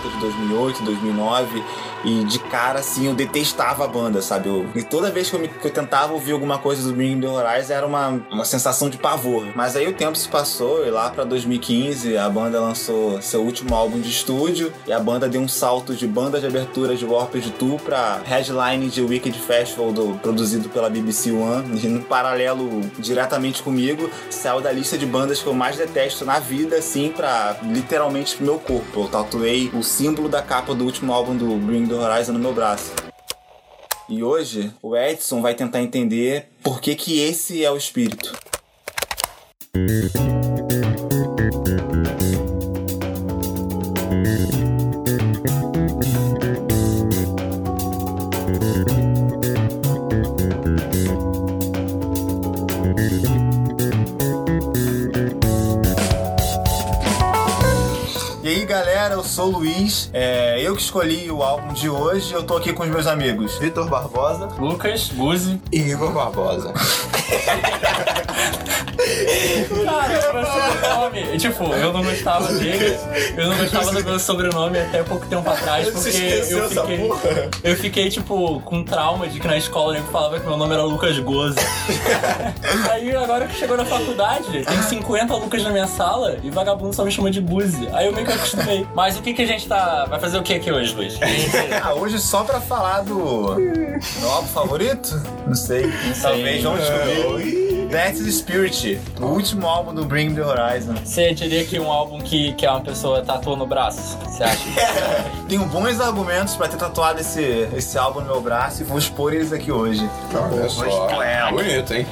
volta de 2008, 2009 e de cara assim eu detestava a banda, sabe? Eu, e toda vez que eu, me, que eu tentava ouvir alguma coisa do Bring the Horizon era uma, uma sensação de pavor. Mas aí o tempo se passou e lá pra 2015 a banda lançou seu último álbum de estúdio e a banda deu um salto de banda de abertura de Warped Tour pra headline de Wicked Festival do, produzido pela BBC One e no paralelo diretamente comigo saiu da lista de bandas que eu mais detesto na vida assim pra literalmente meu corpo. Eu tatuei o símbolo da capa do último álbum do Bring the Horizon no meu braço. E hoje o Edson vai tentar entender por que que esse é o espírito. Sou o Luiz, é, eu que escolhi o álbum de hoje, eu tô aqui com os meus amigos Vitor Barbosa, Lucas, Guzi. E Igor Barbosa. Cara, meu sobrenome. Tipo, eu não gostava dele. Eu não gostava do meu sobrenome até pouco tempo atrás, porque eu fiquei. Eu fiquei, tipo, com trauma de que na escola eu falava que meu nome era Lucas Goze. Aí agora que chegou na faculdade, tem 50 Lucas na minha sala e vagabundo só me chama de Buzi. Aí eu meio que acostumei. Mas o que, que a gente tá. Vai fazer o que aqui hoje, Luiz? Ah, hoje só pra falar do meu álbum favorito? Não sei. Talvez vamos descobrir. That's Spirit, o último álbum do Bring the Horizon. Você diria que um álbum que, que uma pessoa tatua no braço? Você acha? Tenho bons argumentos pra ter tatuado esse, esse álbum no meu braço e vou expor eles aqui hoje. Olha só. É. Bonito, hein?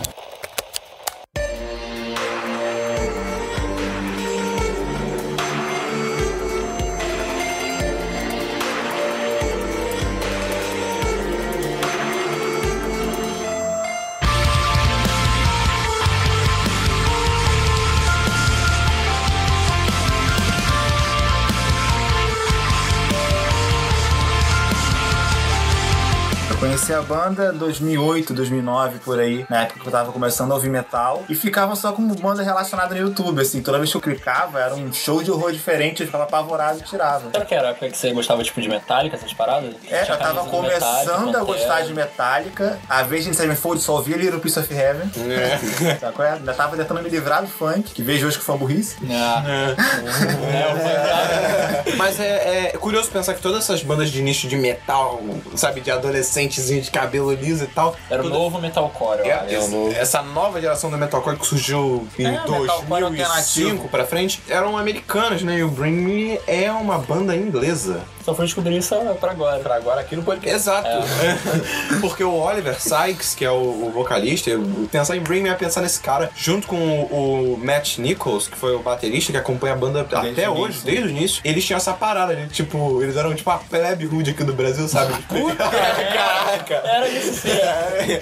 Conheci a banda 2008, 2009, por aí, na época que eu tava começando a ouvir metal, e ficava só como banda relacionada no YouTube, assim, toda vez que eu clicava era um show de horror diferente, eu ficava apavorado e tirava. Será que era a época que você gostava tipo de Metallica, essas paradas? É, Tinha eu tava começando a gostar de Metallica. A vez de Sevenfold só ouvia Little Piece of Heaven. Sabe qual é? Ainda tava tentando me livrar do funk, que vejo hoje que foi uma burrice. Ah. É, o Pantera. Mas é, é curioso pensar que todas essas bandas de nicho de metal, sabe, de de cabelo liso e tal. Era o novo metalcore, eu É, acho. esse- essa nova geração do metalcore que surgiu em É, metalcore 2005 alternativo. pra frente eram americanas, né? E o Bring Me é uma banda inglesa. Só fui descobrir isso pra agora. Pra agora aqui no podcast. Exato. Porque o Oliver Sykes, que é o, o vocalista, eu- pensar em Bring Me é pensar nesse cara, junto com o, o Matt Nichols, que foi o baterista que acompanha a banda Desde até hoje, início. desde o início. Eles tinham essa parada, né? Tipo, eles eram tipo a plebe rude aqui do Brasil, sabe? Caraca! Era isso sim.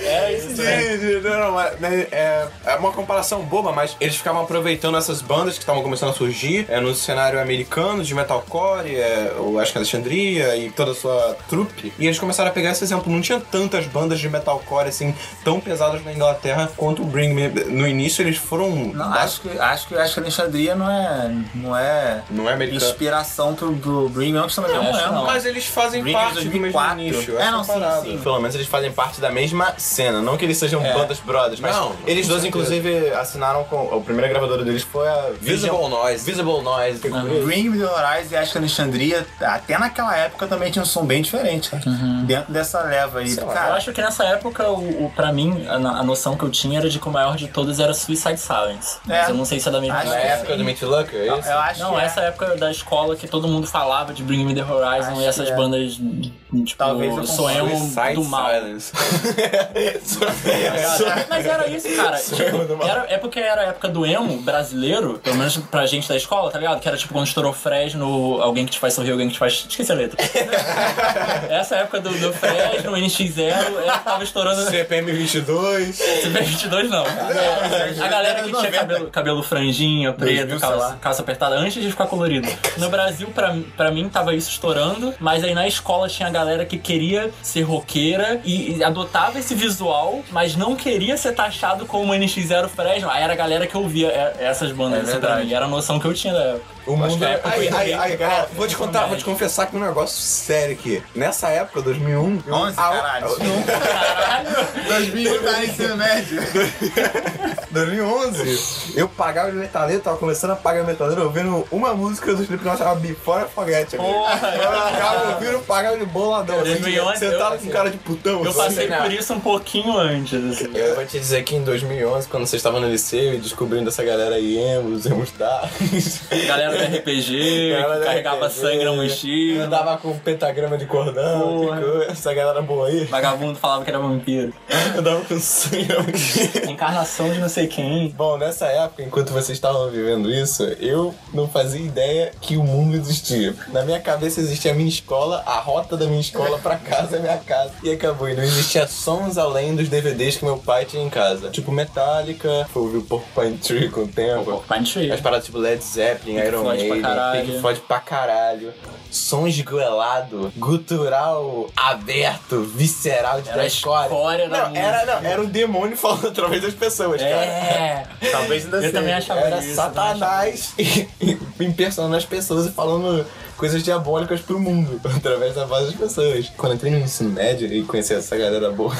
Era isso sim. Sim, sim, não, não, é, né, é, é uma comparação boba, mas eles ficavam aproveitando essas bandas que estavam começando a surgir é, no cenário americano de metalcore, é, o Acho que Alexandria e toda a sua trupe. E eles começaram a pegar esse exemplo. Não tinha tantas bandas de metalcore assim tão pesadas na Inglaterra quanto o Bring Me. No início eles foram. Não, acho que, acho que, acho que Alexandria não é, não é Não é americano. inspiração pro, pro Bring Me, que também não Acho é. não. Mas eles fazem Bring parte de do mesmo 2004. nicho. É, não, a sim, sim. Pelo menos eles fazem parte da mesma cena, não que eles sejam É. bandas brothers, mas Não, eles dois inclusive assinaram com a primeira gravadora deles foi a Visible Noise. Visible Noise. Bring Me the Horizon e acho que Alexandria, até naquela época também tinha um som bem diferente, cara. Dentro dessa leva aí. Eu Cara, acho que nessa época, o, o, pra mim, a, a noção que eu tinha era de que o maior de todos era Suicide Silence. É. Mas eu não sei se é da mesma Acho Na época sim. do Meat Locker, é isso? eu acho Não, que é. essa época da escola que todo mundo falava de Bring Me The Horizon Acho e essas é. bandas, tipo, Talvez eu sou emo Suicide do mal. Silence. Mas era isso, cara. Tipo, era, é porque era a época do emo brasileiro, pelo menos pra gente da escola, tá ligado? Que era tipo quando estourou Fresno, alguém que te faz sorrir, alguém que te faz. Esqueci a letra. Essa época do, do Fresno, NX0, ela tava estourando. CPM 22. CP22 não. É, a galera que tinha cabelo, cabelo franjinha, preto, 2000, sei calça, calça apertada, antes de ficar colorido. No Brasil, pra, pra mim, tava isso estourando, mas aí na escola tinha a galera que queria ser roqueira e, e adotava esse visual, mas não queria ser taxado como NX0 Fresno. Aí era a galera que ouvia é, essas bandas, É assim, pra mim. Era a noção que eu tinha da época. O mundo. época Aí, aí, galera, vou te contar, vou te confessar aqui um negócio sério aqui. Nessa época, 2001. eu- 11, a- caralho. Caralho! 2000 tá no ensino médio. 2011, eu pagava de metaleiro, tava começando a pagar metaleiro ouvindo uma música do Slipknot chamada Before I Forget. amigo. Porra, Eu ficava ouvindo, pagava de boladão. Assim, 2011, sentado eu- com cara de putão. Eu assim. passei por isso um pouquinho antes, assim. Eu vou te dizer que em 2011, quando vocês estavam no liceu e descobrindo essa galera aí, emo, os emos darks, Galera do RPG, Galera carregava RPG, sangue na mochila. andava com pentagrama de cordão, Porra. essa galera boa aí. Vagabundo falava que era vampiro. Andava com sangue na mochila. Encarnação de não sei quem. Bom, nessa época, enquanto vocês estavam vivendo isso, eu não fazia ideia que o mundo existia. Na minha cabeça existia a minha escola, a rota da minha escola pra casa é minha casa. E acabou. E não existia sons além dos DVDs que meu pai tinha em casa. Tipo Metallica, foi ouvir o Porcupine Tree com o tempo. Pine Tree. As paradas tipo Led Zeppelin, Iron Floyd pra caralho. Pink Floyd pra caralho. Som esgoelado, gutural aberto, visceral de Era a deathcore. escória da Não, era, não, era o demônio falando através das pessoas, cara. É. Talvez ainda Eu seja. também achava Era isso. Satanás impersonando as pessoas e falando coisas diabólicas pro mundo, através da voz das pessoas. Quando eu entrei no ensino médio e conheci essa galera boa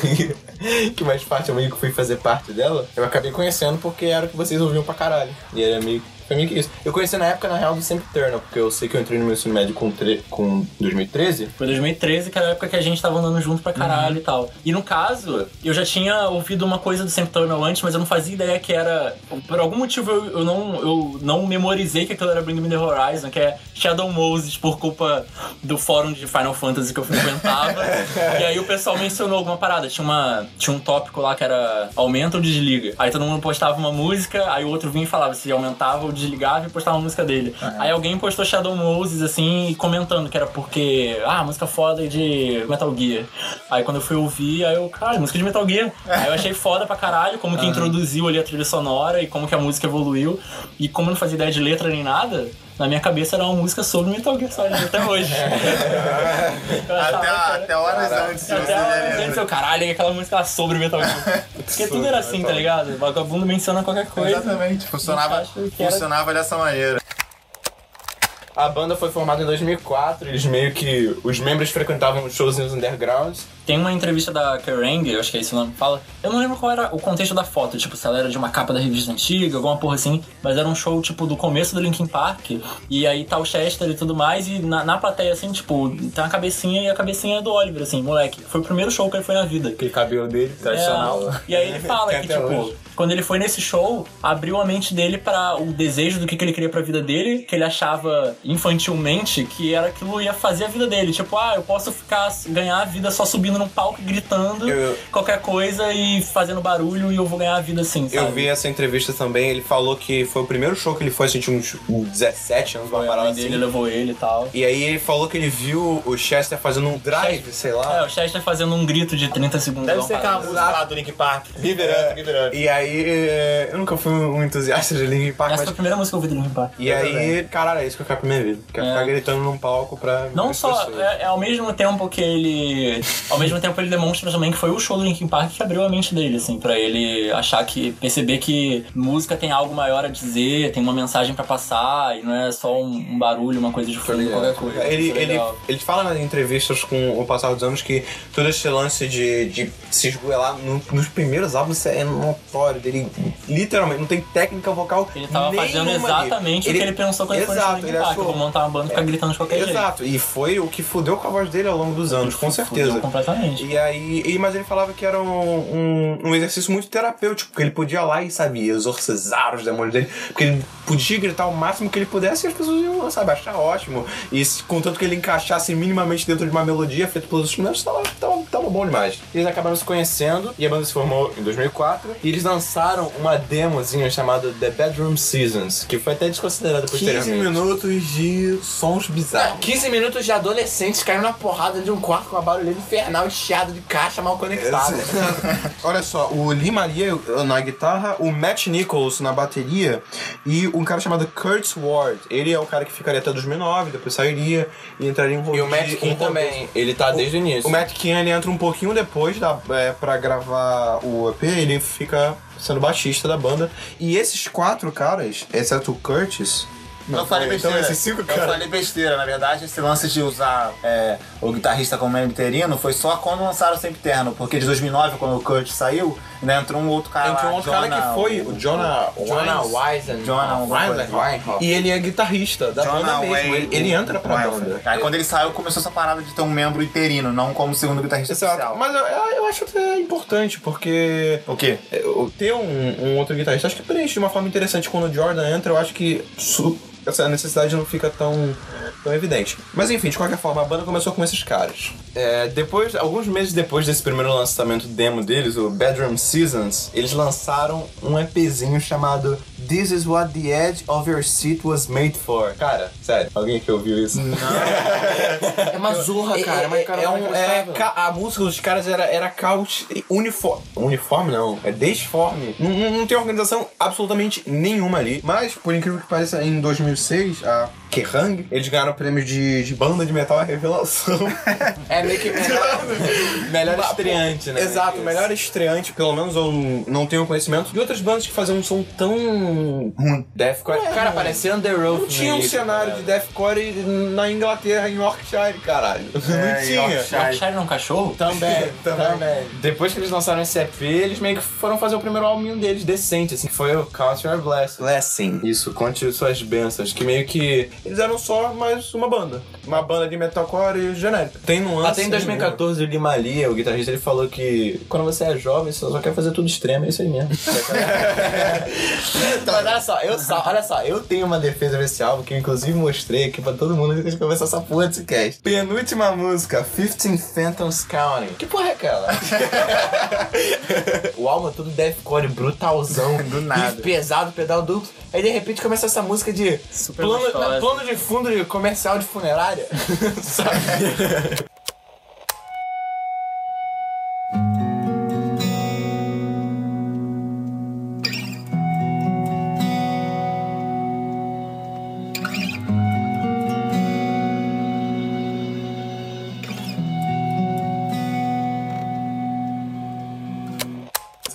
que mais parte eu meio que fui fazer parte dela, eu acabei conhecendo porque era o que vocês ouviam pra caralho. E era meio foi meio que isso. Eu conheci na época, na real, do Sempre Eternal, porque eu sei que eu entrei no meu ensino médio com, tre com 2013. Foi 2013, que era a época que a gente tava andando junto pra caralho e tal. E no caso, eu já tinha ouvido uma coisa do Sempturnal antes, mas eu não fazia ideia que era. Por algum motivo eu, eu não, eu não memorizei que aquilo era Bring Me the Horizon, que é Shadow Moses, por culpa do fórum de Final Fantasy que eu frequentava. e aí o pessoal mencionou alguma parada. Tinha, uma, tinha um tópico lá que era aumenta ou desliga. Aí todo mundo postava uma música, aí o outro vinha e falava se aumentava ou desligava e postava a música dele. Aí alguém postou Shadow Moses, assim, comentando que era porque, ah, música foda de Metal Gear. Aí quando eu fui ouvir, aí eu, cara, música de Metal Gear. Aí eu achei foda pra caralho, como que introduziu ali a trilha sonora e como que a música evoluiu. E como eu não fazia ideia de letra nem nada, na minha cabeça era uma música sobre Metal Gear Solid até hoje. Achava Até, até horas antes, se você até a hora lembra. antes eu, caralho, aquela música sobre Metal Gear. Porque tudo era assim, tá ligado? Vagabundo menciona qualquer coisa. Exatamente, funcionava, era- funcionava dessa maneira. A banda foi formada em 2004, eles meio que. Os membros frequentavam shows nos undergrounds. Tem uma entrevista da Kerrang, eu acho que é esse o nome que fala. Eu não lembro qual era o contexto da foto, tipo, se ela era de uma capa da revista antiga, alguma porra assim, mas era um show, tipo, do começo do Linkin Park. E aí tá o Chester e tudo mais, e na, na plateia, assim, tipo, tem a cabecinha e a cabecinha é do Oliver, assim, moleque. Foi o primeiro show que ele foi na vida. Aquele cabelo dele, tradicional. É, e aí ele fala que, tipo, hoje. quando ele foi nesse show, abriu a mente dele para o desejo do que, que ele queria pra vida dele, que ele achava infantilmente que era aquilo ia fazer a vida dele. Tipo, ah, eu posso ficar, ganhar a vida só subindo num palco e gritando Eu- qualquer coisa e fazendo barulho e eu vou ganhar a vida assim, sabe? Eu vi essa entrevista também, ele falou que foi o primeiro show que ele foi, assim, tinha uns 17 anos, uma Foi, parada mãe dele assim. levou ele e tal. E aí ele falou que ele viu o Chester fazendo um drive, sei É, lá. o Chester fazendo um grito de 30 segundos. Deve ser aquela parada. música lá do Link Park. Give it up. E aí, é, eu nunca fui um entusiasta de Linkin Park, Essa mas... foi a primeira música que eu ouvi do Linkin Park. E aí, caralho, é isso que eu quero pra minha vida. Quero É. ficar gritando num palco pra... Não só, é, é ao mesmo tempo que ele. Mesmo tempo ele demonstra também que foi o show do Linkin Park que abriu a mente dele, assim, pra ele achar que. perceber que música tem algo maior a dizer, tem uma mensagem pra passar, e não é só um, um barulho, uma coisa de fundo, qualquer coisa. Ele, é ele, ele fala nas entrevistas com o passar dos anos que todo esse lance de, de se esgoelar no- nos primeiros álbuns é notório. Ele literalmente não tem técnica vocal. Ele tava fazendo exatamente o que ele pensou quando ele foi no Exato, Linkin ele Park. achou- vou montar uma banda e ficar gritando de qualquer jeito. Exato, e foi o que fudeu com a voz dele ao longo dos anos, com certeza. Completamente. E aí, e- mas ele falava que era um, um, um exercício muito terapêutico, porque ele podia lá e, sabe, exorcizar os demônios dele, porque ele podia gritar o máximo que ele pudesse e as pessoas iam, sabe, achar ótimo. E contanto que ele encaixasse minimamente dentro de uma melodia feita pelos instrumentos, tava, tava, tava bom demais. Eles acabaram se conhecendo e a banda se formou em 2004 e eles lançaram uma demozinha chamada The Bedroom Seasons, que foi até desconsiderada 15 posteriormente. minutos de sons bizarros. 15 minutos de adolescentes caindo na porrada de um quarto com uma barulheira infernal, chiado de caixa mal conectada. Olha só, o Lee Maria na guitarra, o Matt Nichols na bateria e um cara chamado Kurt Ward. Ele é o cara que ficaria até 2009, depois sairia e entraria em um E o Matt King um também, ele tá desde o início. O Matt King ele entra um pouquinho depois da, é, pra gravar o EP, ele fica sendo baixista da banda. E esses quatro caras, exceto o Curtis, Não, eu falei então besteira. esses cinco eu caras- falei besteira. Na verdade, esse lance de usar é, o guitarrista como membro interino foi só quando lançaram o Sempre Terno. Porque de 2009, quando o Kurt saiu, ainda entrou um outro cara Entrou um outro cara Jonah- que foi o Jonah Jonah. Wisen. Jonah. Weinhoff. E ele é guitarrista da Jonah banda mesmo. Wayne- Ele, ele entra pra Weinhoff. banda. Aí quando ele saiu, começou essa parada de ter um membro interino, não como segundo guitarrista Exato. oficial. Mas eu, eu acho até importante, porque O quê? é, o- ter um, um outro guitarrista acho que preenche de uma forma interessante. Quando o Jordan entra, eu acho que su- essa necessidade não fica tão, tão evidente. Mas enfim, de qualquer forma, a banda começou com esses caras. É, depois, alguns meses depois desse primeiro lançamento demo deles, o Bedroom Seasons, eles lançaram um EPzinho chamado This is what the edge of your seat was made for. Cara, sério, alguém que ouviu isso? É uma zorra, cara. É, mas, é, cara, é não um, é a música dos caras era, era caos uniforme. Uniforme não, é desforme. Não, não, não tem organização absolutamente nenhuma ali. Mas, por incrível que pareça, em 2006, a Kerrang, eles ganharam o prêmio de, de banda de metal à revelação. É meio que melhor, melhor estreante, né? Exato, melhor estreante, pelo menos eu não tenho conhecimento, de outras bandas que faziam um som tão ruim. Deathcore. Cara, parecia Under Oath. Não tinha um meio, cenário cara. de deathcore na Inglaterra, em Yorkshire, caralho. não tinha. Yorkshire não é um cachorro? Também, Também. também. Depois que eles lançaram esse EP, eles meio que foram fazer o primeiro álbum deles decente, assim, que foi o Count Your Blessing. Blessing. Isso, conte suas bênçãos. Que meio que. Eles eram só mais uma banda. Uma banda de metalcore genérica. Tem nuance. Até em 2014, o Lima Lia, o guitarrista, ele falou que quando você é jovem, você só quer fazer tudo extremo, é isso aí mesmo. Mas olha só, eu, só- olha só, eu tenho uma defesa desse álbum que eu inclusive mostrei aqui pra todo mundo antes de começar essa porra desse cast. Penúltima música, 15 Phantoms Counting. Que porra é aquela? o álbum é tudo deathcore brutalzão, Do nada. pesado, pedal duplo. Aí de repente começa essa música de Super plano. Plano de fundo de comercial de funerária. Sabe?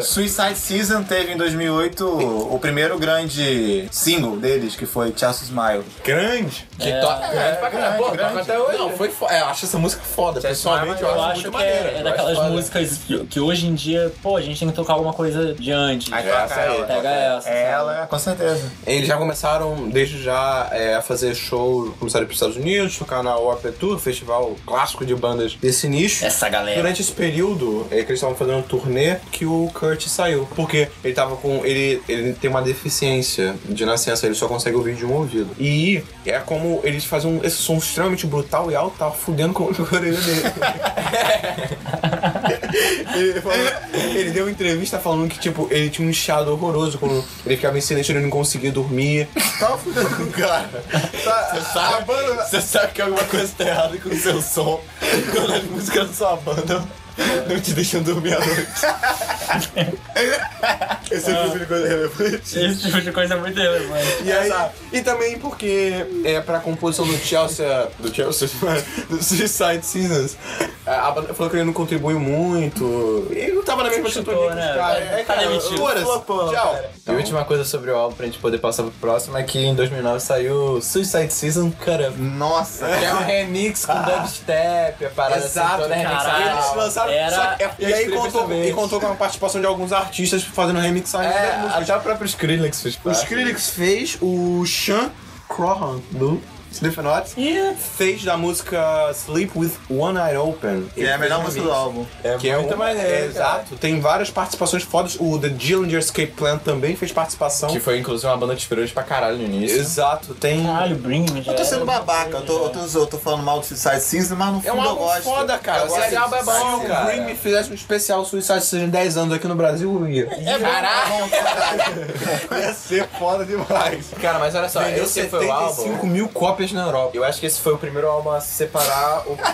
Suicide Season teve em 2008 o, primeiro grande single deles, que foi Just Smile. Grande. Que É, toca grande pra caralho. Pô, grande. toca até hoje. Não, foi foda. É, eu acho essa música foda. Pessoalmente, eu, Eu acho que maneira. é, é daquelas foda. músicas que, que hoje em dia, pô, a gente tem que tocar alguma coisa de antes. Aí Essa toca aí, ela. Pega essa. É ela, com certeza. Eles já começaram, desde já, é, a fazer show, começaram para os Estados Unidos, tocar na Opera Tour, festival clássico de bandas desse nicho. Essa galera. Durante esse período é, que eles estavam fazendo um turnê, que o Kurt saiu. Porque ele tava com. Ele, ele tem uma deficiência de nascença, ele só consegue ouvir de um ouvido. E é como eles fazem um- esse som extremamente brutal e alto, tava fudendo com a orelha dele. ele, falou- ele deu uma entrevista falando que, tipo, ele tinha um chiado horroroso quando ele ficava em silêncio, ele não conseguia dormir. Tava fudendo com o cara. Tá, sabe? banda- Você sabe que alguma coisa tá errada com o seu som quando as músicas da sua banda não te deixam dormir à noite. Esse é o tipo de coisa relevante. Esse tipo de coisa é muito relevante. E, aí, e também porque é pra composição do Chelsea. Do Chelsea, do Suicide Seasons. A banda falou que ele não contribuiu muito. Ele não tava na mesma sintonia né? caras. Tá- tá demitido. foda-se. Tchau. cara. E a última coisa sobre o álbum pra gente poder passar pro próximo é que em 2009 saiu Suicide Season Cut Up. Nossa. Que é um remix com dubstep, a parada Exato, assim, toda remixada. Eles lançaram. Era- só que- e, aí contou, e contou com a participação de alguns artistas fazendo remixagem É, até o próprio Skrillex fez O. Skrillex fez, o Sean Crahan do Slipknot E fez da música Sleep with One Eye Open. Que é a melhor música do álbum. É Que é muito uma, maneiro, é, cara. Exato. Tem várias participações fodas. O The Dillinger Escape Plan também fez participação. Que foi inclusive uma banda que inspirou eles pra caralho no início. Exato. Tem. caralho, Bring Me Eu tô sendo babaca, eu tô, eu tô, eu tô falando mal do Suicide Season, mas no É fundo um eu álbum gosto. foda, cara. Eu Esse álbum é de bom, Suicide Se o cara. Green me fizesse um especial Suicide Season em 10 anos aqui no Brasil, eu ia. É Caralho! Ia ser foda demais. Cara, mas olha só, Vendeu esse foi o álbum. 75 mil cópias na Europa. Eu acho que esse foi o primeiro álbum a separar o.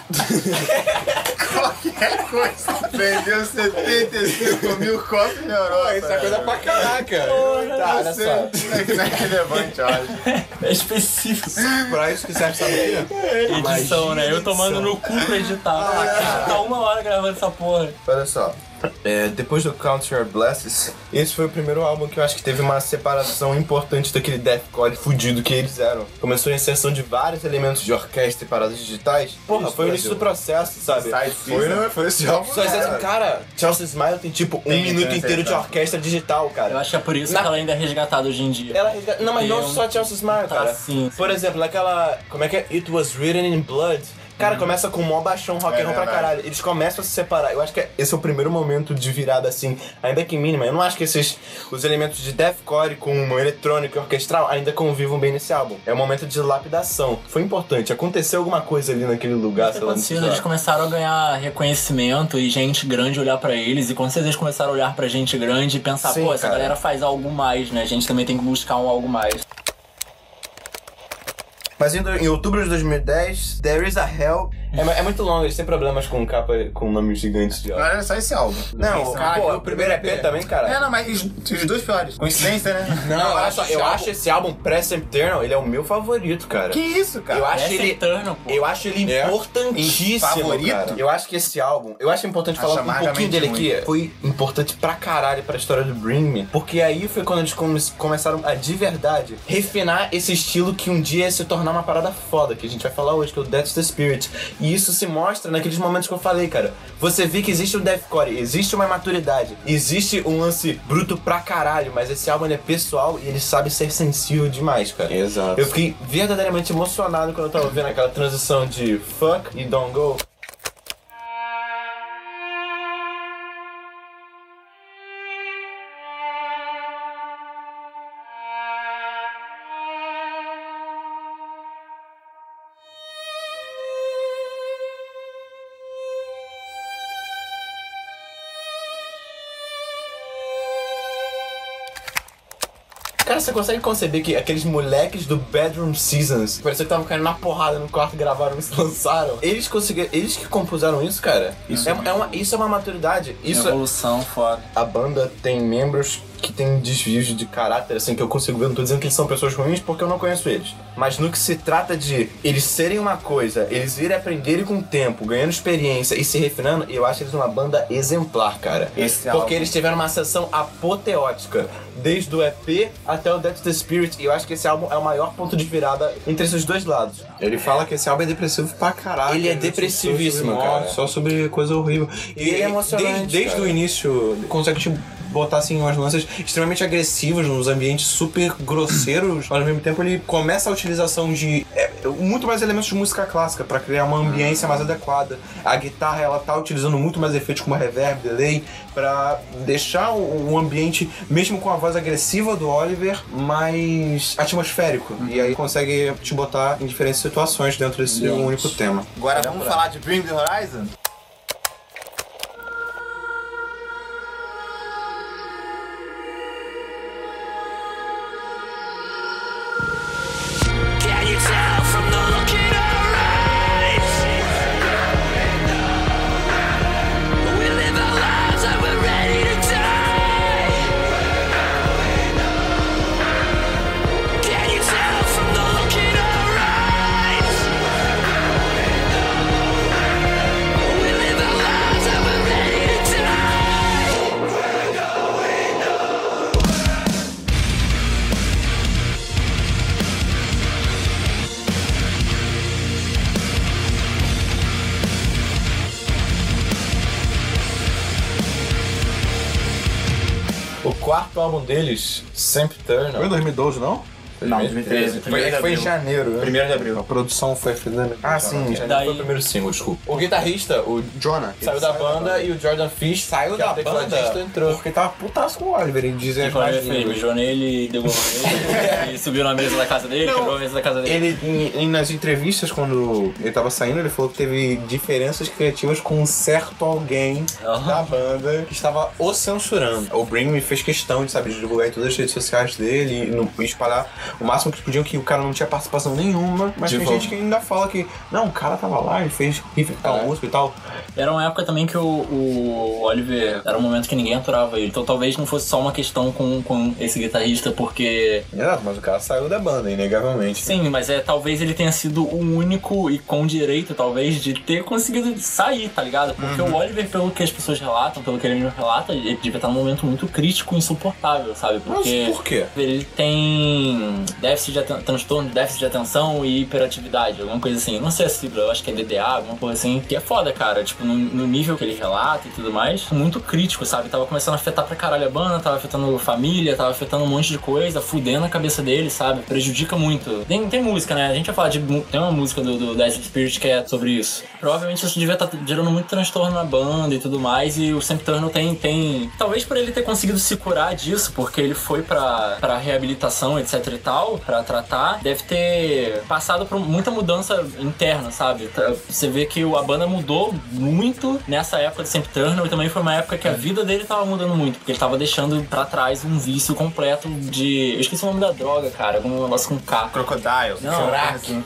Qualquer coisa. Vendeu 75 mil cópias na Europa. Isso é coisa pra caraca. Tá, olha só. Não é relevante, eu acho. É específico. Pra isso que serve, quê? Edição, né? Eu tomando no cu pra editar. Ah, cara, tá uma hora gravando essa porra. Olha só. É, depois do Count Your Blessings, esse foi o primeiro álbum que eu acho que teve uma separação importante daquele deathcore fudido que eles eram. Começou a inserção de vários elementos de orquestra e paradas digitais. Porra, Isso, foi o início do processo, sabe? Side Foi, né? Foi esse álbum. Só assim, cara, Chelsea Smile tem tipo um Tem, minuto tem, inteiro de orquestra digital, cara. Eu acho que é por isso Na- que ela ainda é resgatada hoje em dia. Ela resgata... Não, mas não Tem um- só Chelsea Smile, Tá, cara. sim, sim. Por exemplo, naquela. Como é que é? It Was Written in Blood. Cara, começa com mó baixão rock É and roll pra verdade. caralho. Eles começam a se separar. Eu acho que esse é o primeiro momento de virada, assim, ainda que mínima. Eu não acho que esses os elementos de deathcore com o eletrônico e orquestral ainda convivam bem nesse álbum. É um momento de lapidação. Foi importante. Aconteceu alguma coisa ali naquele lugar, sei lá, não sei Acontecendo, eles começaram a ganhar reconhecimento e gente grande olhar pra eles. E quando vocês começaram a olhar pra gente grande e pensar, Sim, pô, essa cara. galera faz algo mais, né? A gente também tem que buscar um algo mais. Mas indo em outubro de 2010, There Is a Hell. É, é muito longo, eles têm problemas com capa com nomes gigantes de Não álbum. era só esse álbum. Não, Caraca, pô, o primeiro EP também, cara. É, não, mas os, os dois piores. Coincidência, né? Não, olha acho só, esse eu álbum- acho esse álbum Present-Eternal, ele é o meu favorito, cara. Que isso, cara? Eu acho é ele. Eternal, pô. Eu acho ele É? importantíssimo, Favorito? cara. Eu acho que esse álbum, eu acho importante Acho falar um pouquinho dele ruim. aqui. Foi importante pra caralho pra história do Bring Me, porque aí foi quando eles come- começaram a de verdade refinar esse estilo que um dia ia se tornar uma parada foda, que a gente vai falar hoje, que é o Death's the Spirit. E isso se mostra naqueles momentos que eu falei, cara. Você vê que existe um deathcore, existe uma maturidade, existe um lance bruto pra caralho, mas esse álbum é pessoal e ele sabe ser sensível demais, cara. Exato. Eu fiquei verdadeiramente emocionado quando eu tava vendo aquela transição de fuck e don't go. Cara, você consegue conceber que aqueles moleques do Bedroom Seasons, parecia que estavam caindo na porrada no quarto, gravaram isso lançaram. Eles conseguiram. Eles que compuseram isso, cara. Isso é, é uma, isso é uma maturidade. Isso é- Evolução foda. a banda tem membros que têm desvios de caráter, assim, que eu consigo ver. Não tô dizendo que eles são pessoas ruins porque eu não conheço eles. Mas no que se trata de eles serem uma coisa, eles irem aprenderem com o tempo, ganhando experiência e se refinando, eu acho eles uma banda exemplar, cara. Esse porque álbum- eles tiveram uma sessão apoteótica, desde o EP até o Death the Spirit, e eu acho que esse álbum é o maior ponto de virada entre esses dois lados. Ele fala que esse álbum é depressivo pra caralho. Ele é né? depressivíssimo, Só sobre cara. Só sobre coisa horrível. E ele é emocionante, Desde, desde o início, consegue te botar assim umas lanças extremamente agressivas nos ambientes super grosseiros, mas ao mesmo tempo ele começa a utilização de é, muito mais elementos de música clássica pra criar uma ambiência mais adequada. A guitarra ela tá utilizando muito mais efeitos como reverb, delay pra deixar o, ambiente mesmo com a voz agressiva do Oliver mais atmosférico e aí consegue te botar em diferentes situações dentro desse Gente. único tema. Agora vamos falar de Bring the Horizon? Deles, Sempre Eternal. Foi em 2012, não? Não, 2013. Foi, foi em janeiro, né? Primeiro de abril. A produção foi feita em Ah, sim, janeiro Daí- foi o primeiro single, desculpa. O guitarrista, o Jonah. saiu da banda e o Jordan Fish Saiu que é da banda entrou. porque tava putaço com o Oliver, ele Quando mais ele fez, mijou nele, devolveu ele e subiu na mesa da casa dele, quebrou a mesa da casa dele. Ele, em- em- nas entrevistas, quando ele tava saindo, ele falou que teve diferenças criativas com um certo alguém Aham. da banda que estava o censurando. O Bring Me fez questão de, sabe, de divulgar em todas as redes sociais dele e, no- espalhar o máximo que podiam que o cara não tinha participação nenhuma, mas De tem volta. gente que ainda fala que, não, o cara tava lá, ele fez riff tal, É. música e tal. Era uma época também que o, o Oliver era um momento que ninguém aturava ele. Então talvez não fosse só uma questão com, com esse guitarrista, porque. Exato, mas o cara saiu da banda, inegavelmente. Sim, mas é talvez ele tenha sido o único e com direito, talvez, de ter conseguido sair, tá ligado? Porque o Oliver, pelo que as pessoas relatam, pelo que ele me relata, ele devia estar num momento muito crítico e insuportável, sabe? Porque Mas por quê? ele tem déficit de transtorno, de déficit de atenção e hiperatividade, alguma coisa assim. Não sei a sigla, eu acho que é DDA, alguma coisa assim. Que é foda, cara. Tipo, no, no nível que ele relata e tudo mais, muito crítico, sabe? Tava começando a afetar pra caralho a banda, tava afetando família, tava afetando um monte de coisa, fudendo a cabeça dele, sabe? Prejudica muito. Tem, tem música, né? A gente vai falar de. Tem uma música do, do Death Spirit que é sobre isso. Provavelmente isso devia estar gerando muito transtorno na banda e tudo mais, e o Sam Turner tem, tem. Talvez por ele ter conseguido se curar disso, porque ele foi pra, pra reabilitação, etc e tal, pra tratar, deve ter passado por muita mudança interna, sabe? Você vê que a banda mudou muito nessa época do Sam Turner, e também foi uma época que a vida dele tava mudando muito, porque ele tava deixando pra trás um vício completo de. Eu esqueci o nome da droga, cara, um negócio com K. Crocodile. Não, Crack.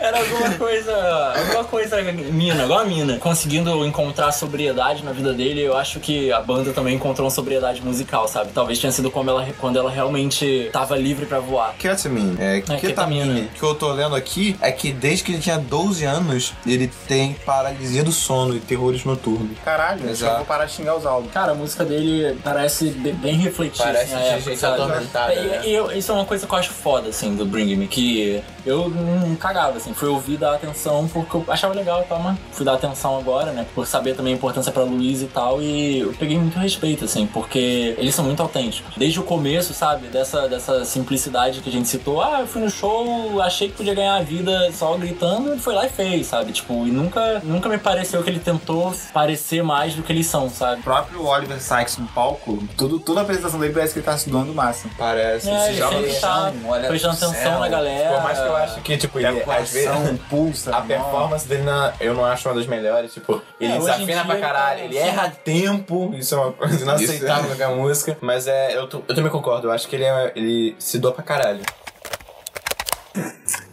Era alguma coisa. Alguma coisa mina, igual a mina. Conseguindo encontrar sobriedade na vida dele, eu acho que a banda também encontrou uma sobriedade musical, sabe? Talvez tenha sido como ela, quando ela realmente tava livre pra voar. Ketamine. É, ketamina. ketamine. O que eu tô lendo aqui é que desde que ele tinha 12 anos, ele tem paralisia do sono e terrores noturnos. Caralho, eu Exato. vou parar de xingar os álbuns. Cara, a música dele parece be- bem refletida. Parece assim, a de gente atormentada, E- né? e eu- isso é uma coisa que eu acho foda, assim, do Bring Me, que eu não cagava, assim. Fui ouvir dar atenção porque eu achava legal e tal, mas fui dar atenção agora, né? Por saber também a importância pra Luiz e tal, e eu peguei muito respeito, assim, porque eles são muito autênticos. Desde o começo, sabe? Dessa, dessa simplicidade que a gente citou. Ah, eu fui no show, achei que podia ganhar a vida só gritando, ele foi lá e fez, sabe? Tipo, e nunca, nunca me pareceu que ele tentou parecer mais do que eles são, sabe? O próprio Oliver Sykes no palco, tudo, toda a apresentação dele parece que ele tá se doando o máximo. Parece. É, Esse ele jogo- sempre tá olha prestando atenção céu. na galera. Por mais que eu acho que, tipo, ele, às vezes, pulsa. a mão. performance dele na, eu não acho uma das melhores. Tipo, ele É, hoje em desafina pra ele caralho, tá- ele erra tempo. Isso é uma coisa inaceitável com a música. Mas é, eu, tô- eu também concordo. Eu acho que ele, é, ele se doa pra caralho.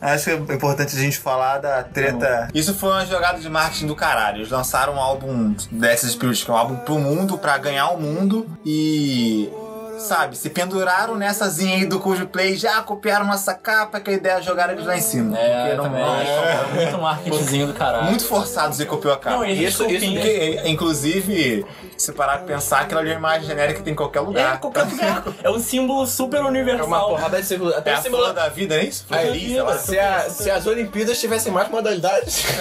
Acho que é importante a gente falar da treta. Isso foi uma jogada de marketing do caralho. Eles lançaram um álbum Death Spirit, que é um álbum pro mundo, pra ganhar o mundo. E. Sabe, se penduraram nessazinha aí do Coldplay, já copiaram nossa capa, que a ideia é jogar eles lá em cima. É, porque não, também. não- É muito marketingzinho do caralho. Muito forçados e copiou a capa. Não, Isso- isso. Porque, inclusive, se parar pra pensar, aquela ali é a imagem genérica que tem em qualquer É, lugar. qualquer lugar. É um símbolo super É uma universal. porrada de símbolo. Até É a símbolo. da vida, é isso? Aí, lá. se, a- se as Olimpíadas tivessem mais modalidades.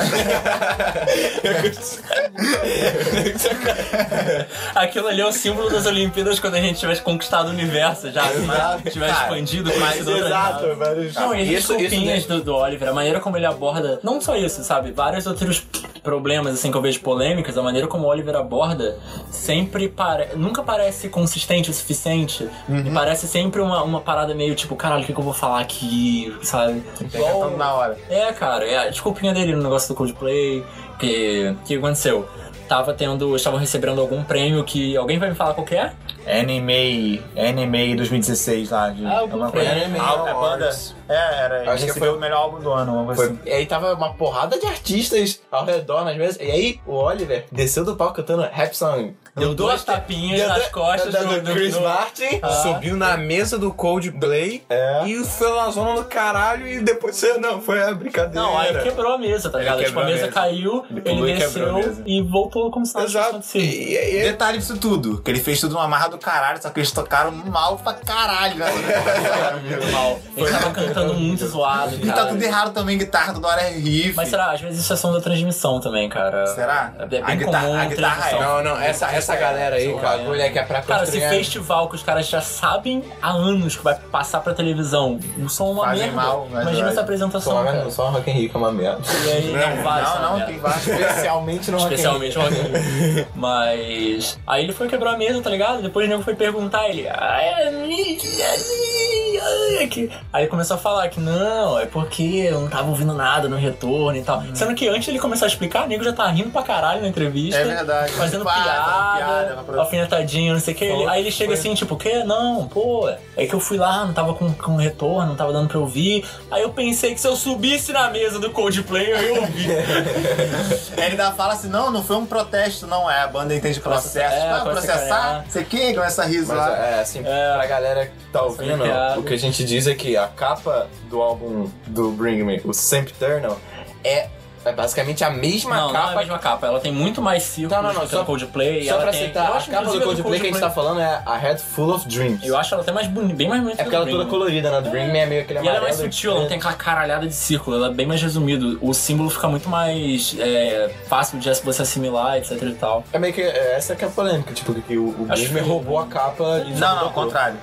Aquilo ali é o símbolo das Olimpíadas quando a gente tivesse conquistado o universo já. Exato. Tivesse Cara, expandido, naves. Exato, vários. Não, e as Isso- isso desculpinhas do, do Oliver, a maneira como ele aborda, não só isso, sabe? Vários outros problemas, assim, que eu vejo polêmicas, a maneira como o Oliver aborda sempre pare... nunca parece consistente o suficiente. Me parece sempre uma, uma parada meio tipo, caralho, o que, que eu vou falar aqui, sabe? Inventando na hora. É, cara, é a desculpinha dele no negócio do Coldplay, que o que aconteceu? Tava tendo, estavam recebendo algum prêmio que alguém vai me falar qual que é? Anime, Anime 2016 lá. De, Ah, algum alguma coisa. prêmio. Anime Ah, a banda. É, era. Acho que foi- o melhor álbum do ano, uma Foi, assim. e aí tava uma porrada de artistas ao redor nas mesas. E aí o Oliver desceu do palco cantando Rap Song. Deu duas tapinhas deu nas costas do, do do- Chris do- Martin. Ah. Subiu na mesa do Coldplay É. e foi na zona do caralho e depois você. Não, foi a brincadeira. Não, aí quebrou a mesa, tá ligado? Ele Tipo, a mesa mesa. caiu, Ele ele, e desceu e voltou como se nada tivesse acontecido. E, e, e, Detalhe disso tudo, que ele fez tudo numa marra do caralho, só que eles tocaram mal pra caralho, né? Muito mal. Ele tava cantando muito zoado, E tá tudo errado também, guitarra toda hora é riff. Mas será? Às vezes isso é som da transmissão também, cara. Será? É bem A guitarra- comum a guitarra transmissão. não, não, essa, essa galera aí, O cara. é que é pra Cara, esse festival que os caras já sabem há anos que vai passar pra televisão, o som é uma Fazem merda. mal, mas Imagina vai. essa apresentação, Só, cara. só Rock in Rio que é uma merda. E aí, não, vai, não, essa não, merda. tem vários. Especialmente no Rock. Especialmente o Rock in. Mas. Aí ele foi quebrar a mesa, tá ligado? Depois o nego foi perguntar ele. "Ah, é, ai, ai, aqui. Aí ele começou a falar que não, é porque eu não tava ouvindo nada no retorno e tal. Sendo que antes ele começar a explicar, o nego já tá rindo pra caralho na entrevista. É verdade. Fazendo Faz, piada, piada, pra- alfinetadinho, não sei o que. Ele- aí ele chega assim, tipo, o quê? Não, pô, é que eu fui lá, não tava com, com retorno, não tava dando pra ouvir. Aí eu pensei que se eu subisse na mesa do Coldplay, eu ia ouvir. Ele ainda fala assim: não, não foi um protesto, não é. A banda entende processo. É, ah, processar, você quem? Começa a Mas lá. é assim, pra galera que tá ouvindo, o que a gente diz é que a capa do álbum do Bring Me, o Sempiternal, é, é basicamente a mesma Não, não é capa a mesma capa. Ela tem muito mais círculos Não, não, não, do que a só- Coldplay. Só ela pra tem, citar, eu a acho, capa do a Coldplay que a gente tá falando é a Head Full of Dreams. Eu acho ela até mais bonita, bem mais bonita É porque ela é toda colorida, né? Do Bring Me é meio aquele E ela é mais sutil, ela não tem aquela caralhada de círculo, ela é bem mais resumido. O símbolo fica muito mais é, fácil de você assimilar, etc e tal. É meio que, é, essa que é a polêmica, tipo, que o, o Acho Me que- roubou a capa e Não, não, ao contrário.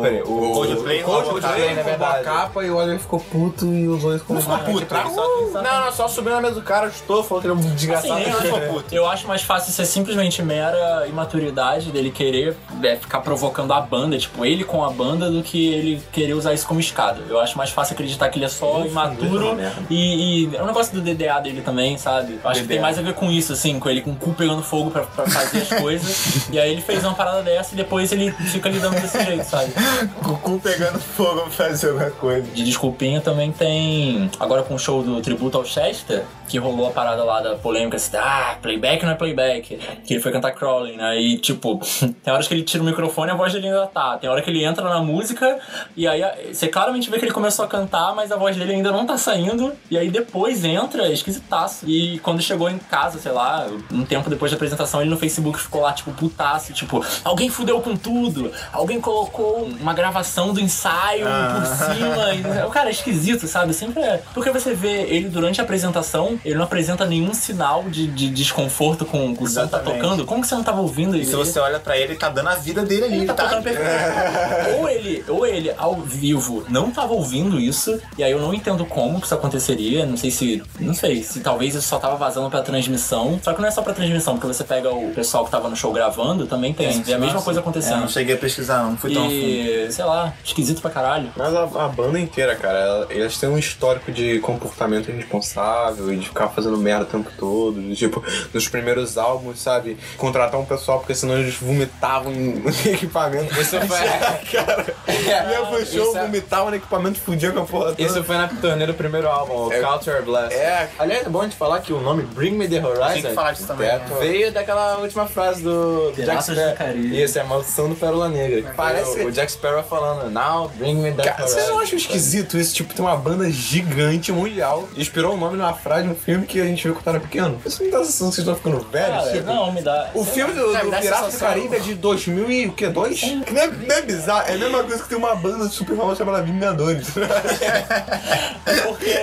Peraí, o, Coldplay o roubou a Coldplay, capa. na verdade. a capa e o Oliver ficou puto e usou isso como Não ficou puto, pra- só- Não, não, só subiu na mesa do cara, chutou, falou que ele é um Assim, desgraçado. eu, acho, eu acho mais fácil ser simplesmente mera imaturidade dele querer é, ficar provocando a banda, tipo, ele com a banda, do que ele querer usar isso como escada. Eu acho mais fácil acreditar que ele é só imaturo e, e é um negócio do DDA dele também, sabe? Eu acho que tem mais a ver com isso, assim, com ele com o cu pegando fogo pra, pra fazer as coisas. e aí ele fez uma parada dessa e depois ele fica lidando desse jeito, sabe? Cu pegando fogo pra fazer alguma coisa. De desculpinha também tem. Agora com o show do tributo ao Chester, que rolou a parada lá da polêmica assim, ah, playback não é playback. Que ele foi cantar Crawling, né? E tipo, tem horas que ele tira o microfone e a voz dele ainda tá. Tem hora que ele entra na música e aí você claramente vê que ele começou a cantar, mas a voz dele ainda não tá saindo. E aí depois entra, é esquisitaço. E quando chegou em casa, sei lá, um tempo depois da apresentação, ele no Facebook ficou lá, tipo, putaço, tipo, alguém fudeu com tudo, alguém colocou uma gravação do ensaio por cima. E, o cara é esquisito, sabe? Sempre é. Porque você vê ele durante a apresentação, ele não apresenta nenhum sinal de, de desconforto com, com o som que tá tocando. Como que você não tava ouvindo E ele? se você olha pra ele, ele tá dando a vida dele ali, Ele tá tá? tocando perfeito. ou ele, ou ele ao vivo não tava ouvindo isso, e aí eu não entendo como que isso aconteceria. Não sei se. Não sei, se talvez isso só tava vazando pra transmissão. Só que não é só pra transmissão, porque você pega o pessoal que tava no show gravando, também tem. É a mesma coisa É, acontecendo. não cheguei a pesquisar, não fui tão fundo. E, sei lá, esquisito pra caralho. Mas a, a banda inteira, cara, ela- eles têm um histórico de comportamento irresponsável e de ficar fazendo merda o tempo todo. de, tipo, nos primeiros álbuns, sabe? Contratar um pessoal porque senão eles vomitavam em equipamento. Isso foi, cara, ia pro show, isso é- vomitavam no equipamento, fudia com a porra toda. isso foi na turnê do primeiro álbum, o É- Culture Blast. É. Aliás, é bom a gente falar que o nome Bring Me The Horizon Tem que falar disso também, é, né? veio daquela última frase do, do Jack Sparrow. Caribe. Isso, é a maldição do Pérola Negra. Parece- o, o Jack Sparrow falando, Now Bring Me The Cara, vocês não acham esquisito isso? Tipo, tem uma banda gigante, mundial, inspirou o nome numa frase de um filme que a gente viu quando era pequeno. Isso não dá a sensação que vocês estão ficando velhos? Cara, tipo, não, me dá. O filme do, É, do Pirata do Caribe é de 2000 e o quê? Dois? Que não é, não é bizarro, é a mesma coisa que tem uma banda super famosa chamada Vingadores. Porque.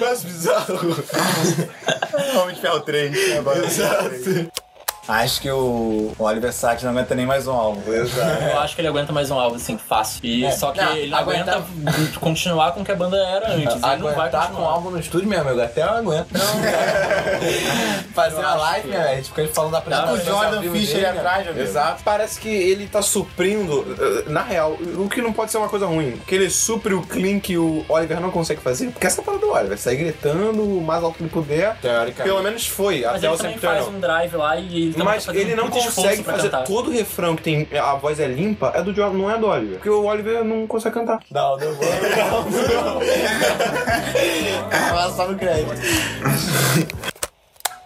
Mas bizarro. Homem de Ferro 3. Agora Exato. Acho que o Oliver Sacks não aguenta nem mais um álbum. Exato. Eu acho que ele aguenta mais um álbum, assim, fácil. E É, só que não, ele não aguentar- aguenta continuar com o que a banda era antes. Ele não vai Aguentar com o continuar. álbum no estúdio, meu amigo, até eu aguento. Fazer uma live, né? A gente fica falando da Tá com o apresentação. Jordan Fischer dele, ali né? atrás, meu amigo. Exato. Parece que ele tá suprindo, eh, na real, o que não pode ser uma coisa ruim, que ele supre o clean que o Oliver não consegue fazer, porque essa é a parada do Oliver, sair gritando o mais alto que ele puder, Teoricamente. pelo menos foi, Mas até ele o também Sempre faz um drive lá e ele Mas tá ele não consegue fazer cantar. todo o refrão que tem a voz é limpa, é do Jordan, não é do Oliver. Porque o Oliver não consegue cantar. Não, não vou. Fala só no crédito.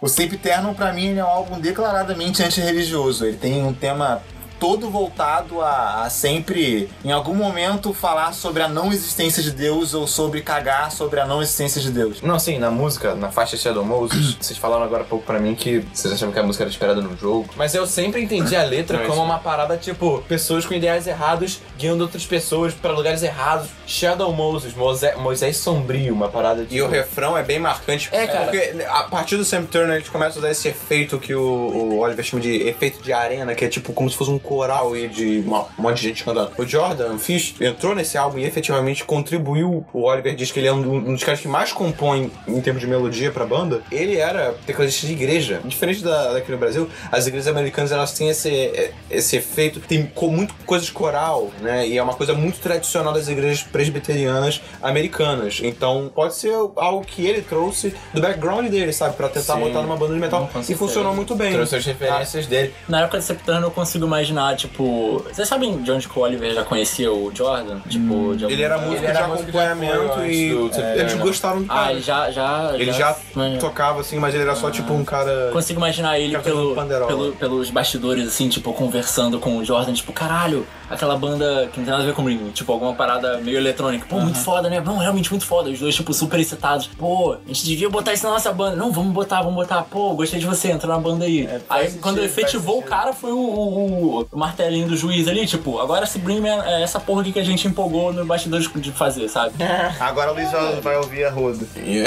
O Sempiterno, pra mim, ele é um álbum declaradamente antirreligioso. Ele tem um tema todo voltado a, a sempre, em algum momento, falar sobre a não existência de Deus ou sobre cagar sobre a não existência de Deus. Não, sim, na música, na faixa Shadow Moses, vocês falaram agora há pouco pra mim que vocês achavam que a música era esperada no jogo. Mas eu sempre entendi a letra como uma parada tipo, pessoas com ideais errados guiando outras pessoas pra lugares errados. Shadow Moses, Moisés, Moisés sombrio, uma parada tipo. E o refrão é bem marcante. É, cara. Porque a partir do Sam Turner, eles começam a usar esse efeito que o, o Oliver chama de efeito de arena, que é tipo como se fosse um coral e de uma, um monte de gente cantando. O Jordan Fish entrou nesse álbum e efetivamente contribuiu. O Oliver diz que ele é um, um dos caras que mais compõe em termos de melodia pra banda. Ele era tecladista de igreja. Diferente da, daqui no Brasil, as igrejas americanas elas têm esse, esse efeito, tem co- muito coisas de coral, né? E é uma coisa muito tradicional das igrejas presbiterianas americanas. Então pode ser algo que ele trouxe do background dele, sabe? Pra tentar Sim. botar numa banda de metal. Com e funcionou muito bem. Trouxe as referências dele. Na época de Septano eu consigo imaginar, tipo. Vocês sabem de onde que o Oliver já conhecia o Jordan? Tipo, de algum Ele era músico Ele de era músico de acompanhamento e do eles gostaram do Ah, cara. ele já. já Ele já mas- tocava assim, mas ele era só tipo um cara. Consigo imaginar ele pelo, pelo- pelos bastidores, assim, tipo, conversando com o Jordan, tipo, caralho, aquela banda que não tem nada a ver com o Ring, tipo, alguma parada meio eletrônica. Pô, muito foda, né? Não, realmente muito foda. Os dois, tipo, super excitados. Pô, a gente devia botar isso na nossa banda. Não, vamos botar, vamos botar. Pô, gostei de você, entra na banda aí. aí, sentido, quando efetivou o cara, foi o, o- o martelinho do juiz ali, tipo, agora esse Bring Me é essa porra aqui que a gente empolgou no bastidores de fazer, sabe? Agora o Luiz vai ouvir a roda. E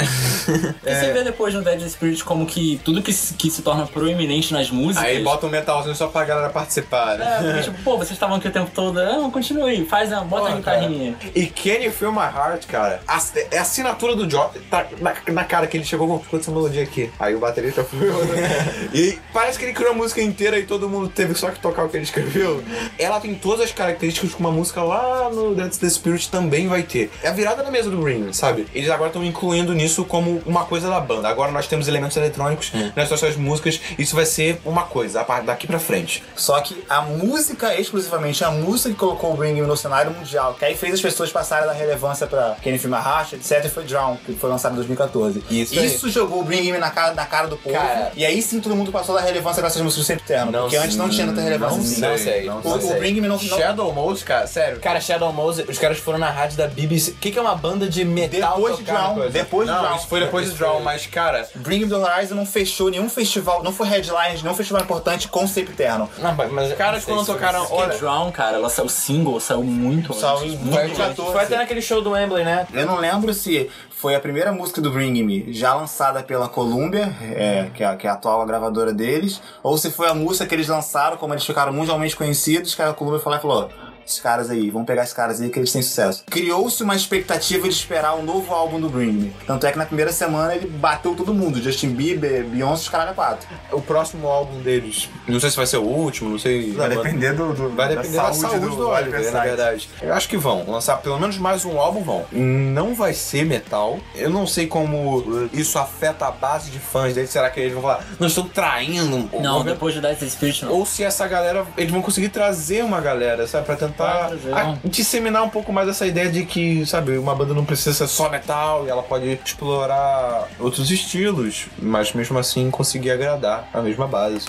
você vê depois no Dead Spirit como que tudo que se, que se torna proeminente nas músicas. Aí bota um metalzinho só pra galera participar, né? É, porque, tipo, pô, vocês estavam aqui o tempo todo. Ah, continua aí, faz a, bota a Porra, guitarrinha. E Can You Feel My Heart, cara, a- é a assinatura do John. Tá na, na cara que ele chegou com essa melodia aqui. Aí o baterista foi. e parece que ele criou a música inteira e todo mundo teve só que tocar o que ele escreveu. Ela tem todas as características que uma música lá no Dance the Spirit também vai ter. É a virada na mesa do Ring, sabe? Eles agora estão incluindo nisso como uma coisa da banda. Agora nós temos elementos eletrônicos nas nossas músicas. Isso vai ser uma coisa, daqui pra frente. Só que a música, exclusivamente a música que colocou o Bring Me no cenário mundial, que aí fez as pessoas passarem da relevância pra Kenny Film Racha, etc, foi Drown, que foi lançado em 2014. Isso aí. jogou o Bring Me na cara, na cara do povo. Cara. e aí sim todo mundo passou da relevância com essas músicas do. Não porque antes não tinha tanta relevância Não assim. Sei, não sei. O, o Bring Me não. não Shadow Mose, cara, sério. Cara, Shadow Mose, os caras foram na rádio da BBC. O que, que é uma banda de metal? Depois de Drown, depois de Não, Drown. isso foi depois do Draw, mas cara, Bring Me the Horizon não fechou nenhum festival, não foi headline, nenhum festival importante com Sempre Eterno. Não, mas- caras não quando tocaram- isso. Olha- Drown, cara, ela saiu, o single saiu muito Saiu em muito Foi, antes. 2014. foi até naquele show do Wembley, né? Eu não lembro se foi a primeira música do Bring Me já lançada pela Columbia, é, que, é, a- que é a atual gravadora deles, ou se foi a música que eles lançaram, como eles ficaram mundialmente conhecidos, que a Columbia e falou. Esses caras aí, vamos pegar esses caras aí que eles têm sucesso. Criou-se uma expectativa de esperar o novo álbum do Bring Me. Tanto é que na primeira semana ele bateu todo mundo. Justin Bieber, Beyoncé, os caras quatro. o próximo álbum deles, não sei se vai ser o último, não sei. Vai depender do, do- Vai depender da saúde, do, Oliver, na verdade. Eu acho que vão lançar pelo menos mais um álbum, vão. Não vai ser metal. Eu não sei como isso afeta a base de fãs dele. Será que eles vão falar, não estou traindo? Não, Ou- depois de Dead Spirit não. Ou se essa galera, eles vão conseguir trazer uma galera, sabe? Pra tentar Trazer, a- disseminar um pouco mais essa ideia de que, sabe, uma banda não precisa ser só metal e ela pode explorar outros estilos, mas mesmo assim conseguir agradar a mesma base.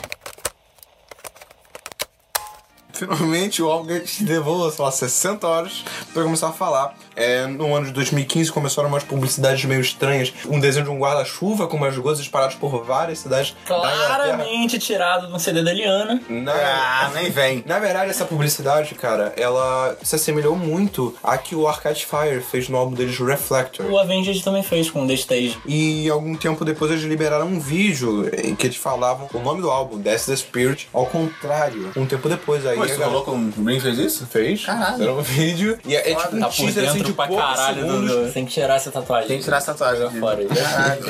Finalmente o álbum que a gente levou, sei lá, 60 horas pra começar a falar. É, no ano de 2015 começaram umas publicidades meio estranhas. Um desenho de um guarda-chuva com umas gozas espalhadas por várias cidades. Claramente tirado de um CD da Liana. Na, Ah, nem vem. na verdade, essa publicidade, cara, ela se assemelhou muito à que o Arcade Fire fez no álbum deles Reflector. O Avenged também fez com o The Stage. E algum tempo depois eles liberaram um vídeo em que eles falavam o nome do álbum, Death the Spirit, ao contrário. Um tempo depois aí. Pô, falou que o Bring fez isso? Fez? Caralho. Era um vídeo. E é, é tipo um Tá teaser assim de pra poucos caralho. segundos. Do. Tem que tirar essa tatuagem. Tem que tirar essa tatuagem. Joga fora aí. Caralho.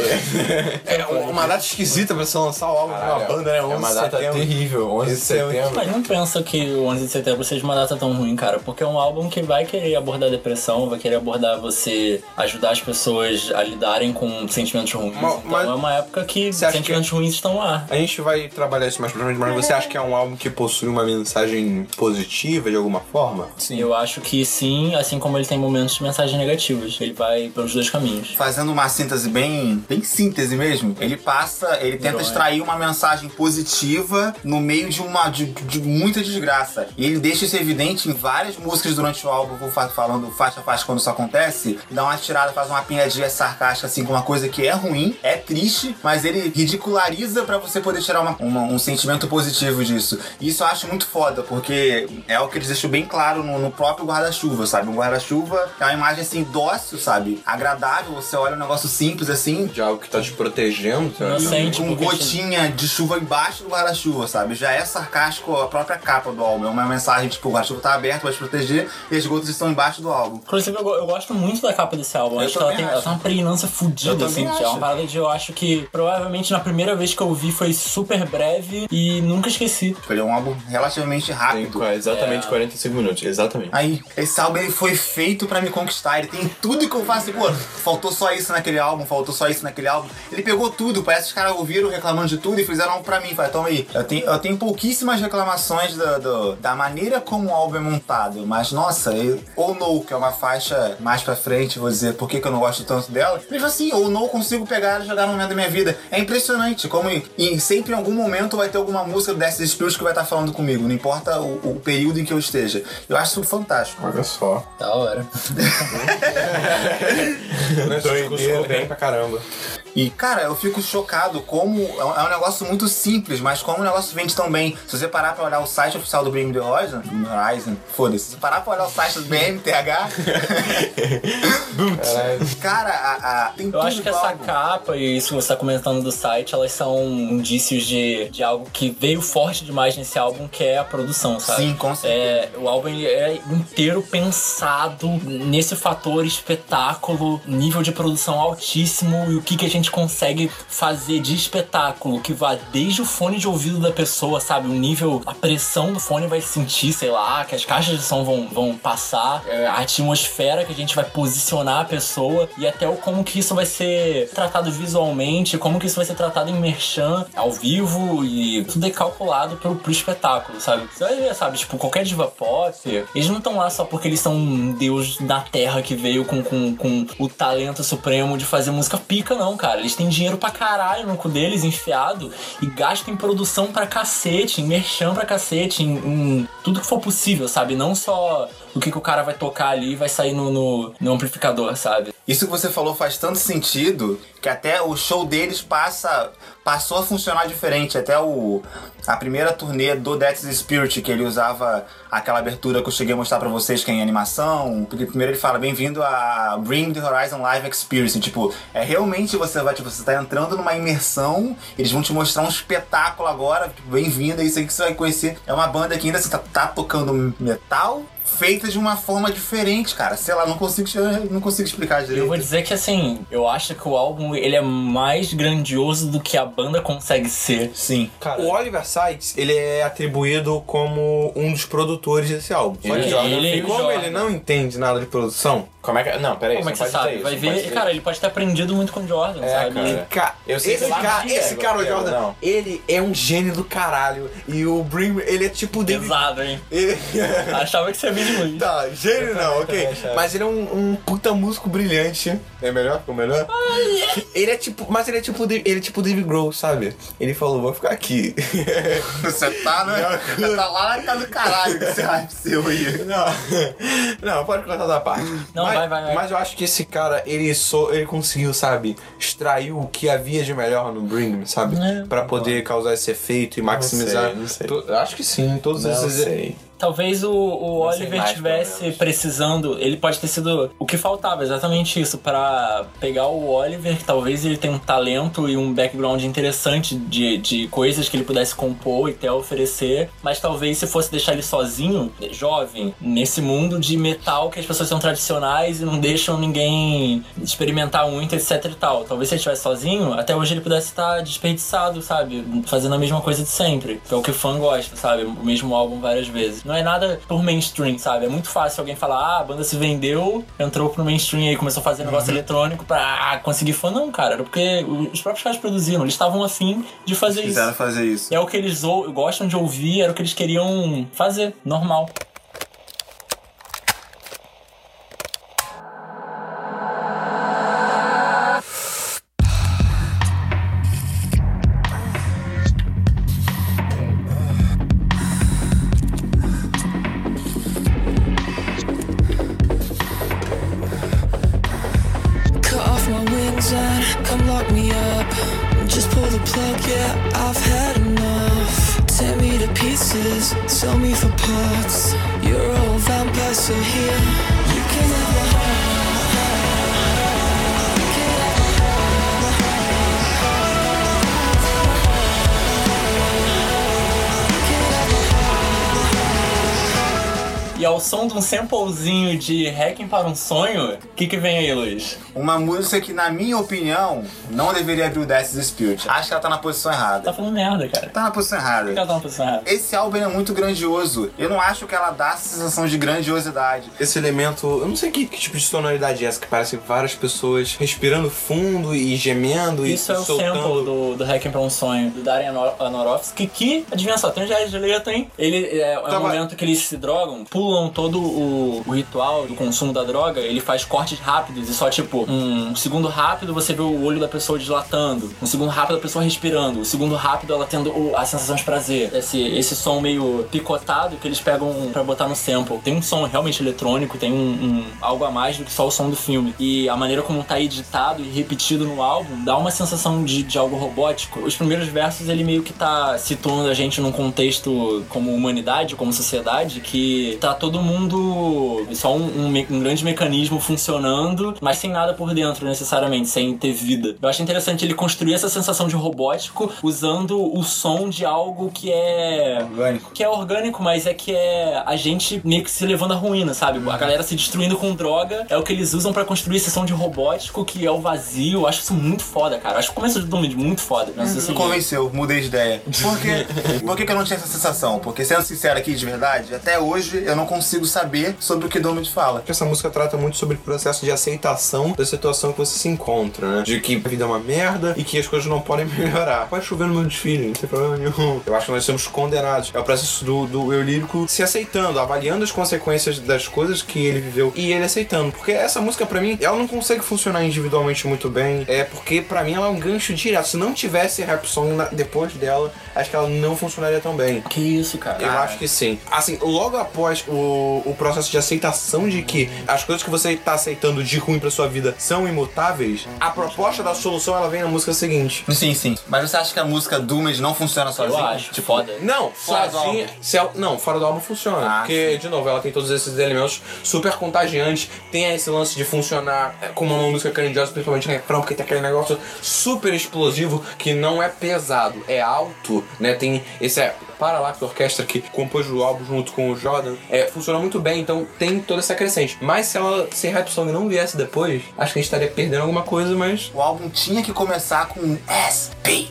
É uma data esquisita pra você lançar o álbum de uma banda, né? É uma data terrível, 11 de é setembro. Mas não pensa que o 11 de setembro seja uma data tão ruim, cara. Porque é um álbum que vai querer abordar depressão, vai querer abordar você, ajudar as pessoas a lidarem com sentimentos ruins. Mas- então mas- é uma época que sentimentos ruins estão lá. A gente vai trabalhar isso mais pra frente, mas você acha que é um álbum que possui uma mensagem positiva de alguma forma? Sim. Eu acho que sim, assim como ele tem momentos de mensagens negativas. Ele vai pelos dois caminhos. Fazendo uma síntese bem, bem síntese mesmo, ele passa, ele tenta Herói. extrair uma mensagem positiva no meio de uma de, de muita desgraça. E ele deixa isso evidente em várias músicas durante o álbum, vou fa- falando faixa a faixa quando isso acontece, dá uma tirada, faz uma piadinha sarcástica assim com uma coisa que é ruim, é triste, mas ele ridiculariza pra você poder tirar uma- uma- um sentimento positivo disso. E isso eu acho muito foda, porque é o que eles deixam bem claro no, no próprio guarda-chuva, sabe? Um guarda-chuva é uma imagem assim dócil, sabe? Agradável, você olha um negócio simples assim, De algo que tá te protegendo, sabe? Sente com porque gotinha de chuva embaixo do guarda-chuva, sabe? Já é sarcástico a própria capa do álbum. É uma mensagem, tipo, o guarda-chuva tá aberto, vai te proteger e as gotas estão embaixo do álbum. Inclusive, eu, eu gosto muito da capa desse álbum. Eu acho que ela tem, ela acho. tem uma pregnância fodida, assim. que É acho. uma parada de eu acho que provavelmente na primeira vez que eu vi foi super breve e nunca esqueci. Ele é um álbum relativamente Tem rápido. qua- exatamente É. 45 minutos, exatamente. Aí, esse álbum ele foi feito pra me conquistar. Ele tem tudo que eu faço. Pô, faltou só isso naquele álbum, faltou só isso naquele álbum. Ele pegou tudo. Parece que os caras ouviram reclamando de tudo e fizeram algo pra mim. Falei, toma aí. Eu tenho, eu tenho pouquíssimas reclamações do, do- da maneira como o álbum é montado. Mas, nossa, eu, ou No, que é uma faixa mais pra frente, vou dizer por que, que eu não gosto tanto dela. Mesmo assim, ou No consigo pegar e jogar no momento da minha vida. É impressionante como em, em- sempre em algum momento vai ter alguma música do Death Spirit que vai estar falando comigo. Não importa o, o período em que eu esteja. Eu acho isso fantástico. Olha só. Da hora. Ficou bem pra caramba. E, cara, eu fico chocado como é um é um negócio muito simples, mas como o negócio vende tão bem. Se você parar pra olhar o site oficial do Bring the Horizon, Horizon, foda-se. Se você parar pra olhar o site do BMTH, cara, a, a- tem Eu tudo acho que essa capa e isso que você tá comentando do site, elas são indícios de, de algo que veio forte demais nesse álbum, que é a produção, sabe? Sim, com certeza. É, o álbum ele é inteiro pensado nesse fator espetáculo, nível de produção altíssimo e o que, que a gente consegue fazer de espetáculo, que vai desde o fone de ouvido da pessoa, sabe? O nível, a pressão do fone vai sentir, sei lá, que as caixas de som vão, vão passar, é, a atmosfera que a gente vai posicionar a pessoa e até o como que isso vai ser tratado visualmente, como que isso vai ser tratado em merchan, ao vivo e tudo é calculado pro, pro espetáculo, sabe? Você vai ver, sabe? Tipo, qualquer diva pop, eles não estão lá só porque eles são um deus da terra que veio com, com, com o talento supremo de fazer música pica, não, cara. Eles têm dinheiro pra caralho no cu deles, enfiado, e gastam em produção pra cacete, em merchan pra cacete, em, em tudo que for possível, sabe? Não só o que, que o cara vai tocar ali e vai sair no, no, no amplificador, sabe? Isso que você falou faz tanto sentido que até o show deles passa passou a funcionar diferente. Até o a primeira turnê do Death's Spirit que ele usava aquela abertura que eu cheguei a mostrar pra vocês que é em animação. Porque primeiro ele fala bem-vindo a Bring the Horizon Live Experience. Tipo, é realmente você vai tipo você tá entrando numa imersão. Eles vão te mostrar um espetáculo agora. Tipo, bem-vindo, é isso aí que você vai conhecer. É uma banda que ainda assim, tá, tá tocando metal feita de uma forma diferente, cara. Sei lá, não consigo, não consigo explicar direito. Eu vou dizer que assim, eu acho que o álbum ele é mais grandioso do que a banda consegue ser. Sim. O Oliver Sykes, ele é atribuído como um dos produtores desse álbum. Só que Ele- Jordan, ele- e como Jordan. ele não entende nada de produção, como é que... Não, peraí, Como é que você sabe? Vai ver, cara, ele pode ter aprendido muito com o Jordan, É, sabe? cara. Ca- Eu sei esse que cara, dia, esse cara, o Jordan, não. ele é um gênio do caralho. E o Bring, ele é tipo David... Pesado, hein? Ele... Achava que você Tá, gênio não, ok. Mas ele é um, um puta músico brilhante. É melhor? Ficou melhor? Ele é tipo. Mas ele é tipo. o Dave- Ele é tipo Dave Grohl, sabe? Ele falou, vou ficar aqui. Você tá, né? Você tá lá na casa do caralho com esse hype seu aí. Não, não, pode cortar da parte. Não, mas, vai, vai, vai. Mas eu acho que esse cara, ele, só, ele conseguiu, sabe, extrair o que havia de melhor no Bring Me, sabe? É, pra poder causar esse efeito e maximizar. sei, não sei. Acho que sim, todos Não esses. sei. Talvez o, o Oliver tivesse precisando. Ele pode ter sido o que faltava, exatamente isso, pra pegar o Oliver, que talvez ele tenha um talento e um background interessante de, de coisas que ele pudesse compor e até oferecer, mas talvez se fosse deixar ele sozinho, jovem, nesse mundo de metal que as pessoas são tradicionais e não deixam ninguém experimentar muito, etc e tal. Talvez se ele estivesse sozinho, até hoje ele pudesse estar desperdiçado, sabe? Fazendo a mesma coisa de sempre, que é o que o fã gosta, sabe? O mesmo álbum várias vezes. Não é nada por mainstream, sabe? É muito fácil alguém falar, ah, a banda se vendeu, entrou pro mainstream aí, começou a fazer negócio eletrônico pra ah, conseguir fã. Não, cara, era porque os próprios caras produziram, eles estavam afim de fazer Quiseram isso. fazer isso. É o que eles ou- gostam de ouvir, era o que eles queriam fazer, normal. Um samplezinho de Hacking para um Sonho, o que, que vem aí, Luiz? Uma música que, na minha opinião, não deveria abrir o Death's Spirit. Acho que ela tá na posição Tá errada. falando merda, cara. Tá na posição Por que errada. ela tá na posição errada? Esse álbum é muito grandioso. Eu não acho que ela dá essa sensação de grandiosidade. Esse elemento, eu não sei que, que tipo de sonoridade é essa, que parece várias pessoas respirando fundo e gemendo Isso e é o soltando. sample do, do Hacking para um Sonho, do Darren Aronofsky, que, adivinha só, tem um de letra, hein? Ele, é, é o momento que eles se drogam, pulam todo o, o ritual do consumo da droga, ele faz cortes rápidos e só, tipo, um segundo rápido você vê o olho da pessoa dilatando, um segundo rápido a pessoa respirando, um segundo rápido ela tendo o- a sensação de prazer. Esse, esse som meio picotado que eles pegam pra botar no sample. Tem um som realmente eletrônico, tem um, um- algo a mais do que só o som do filme. E a maneira como tá editado e repetido no álbum dá uma sensação de, de algo robótico. Os primeiros versos ele meio que tá situando a gente num contexto como humanidade, como sociedade, que tá todo mundo só um, um um grande mecanismo funcionando, mas sem nada por dentro necessariamente, sem ter vida. Eu acho interessante ele construir essa sensação de robótico usando o som de algo que é Orgânico. que é orgânico, mas é que é a gente meio que se levando à ruína, sabe? A galera se destruindo com droga é o que eles usam pra construir esse som de robótico que é o vazio. Eu acho isso muito foda, cara. Eu acho o começo do Doom muito foda. Não sei se Me convenceu, mudei de ideia. Por quê? Por que, que eu não tinha essa sensação? Porque, sendo sincero aqui de verdade, até hoje eu não consigo saber sobre o que Domit fala. Essa música trata muito sobre o processo de aceitação da situação que você se encontra, né? De que a vida é uma merda e que as coisas não podem melhorar. Pode chover no meu desfile, não tem problema nenhum. Eu acho que nós somos condenados. É o processo do, do eu lírico se aceitando, avaliando as consequências das coisas que ele viveu e ele aceitando. Porque essa música, pra mim, ela não consegue funcionar individualmente muito bem. É porque, pra mim, ela é um gancho direto. Se não tivesse rap song na- depois dela, acho que ela não funcionaria tão bem. Que isso, cara. Eu acho que sim. Assim, logo após o, o processo de aceitação de que as coisas que você tá aceitando de ruim pra sua vida são imutáveis, a proposta da solução ela vem na música seguinte. Sim, sim. Mas você acha que a música Doomed não funciona Eu sozinha? acho. Tipo, foda. Não, Fora sozinha. se ela- não, fora do álbum funciona. Ah, porque, sim. de novo, ela tem todos esses elementos super contagiantes. Tem esse lance de funcionar é, como uma música grandiosa, principalmente no refrão, porque tem aquele negócio super explosivo que não é pesado, é alto, né? Tem esse. É, Paralax Orquestra que compôs o álbum junto com o Jordan, é, funciona muito bem, então tem toda essa crescente. Mas se ela, se Rap Song não viesse depois, acho que a gente estaria perdendo alguma coisa, mas O álbum tinha que começar com S-P-I.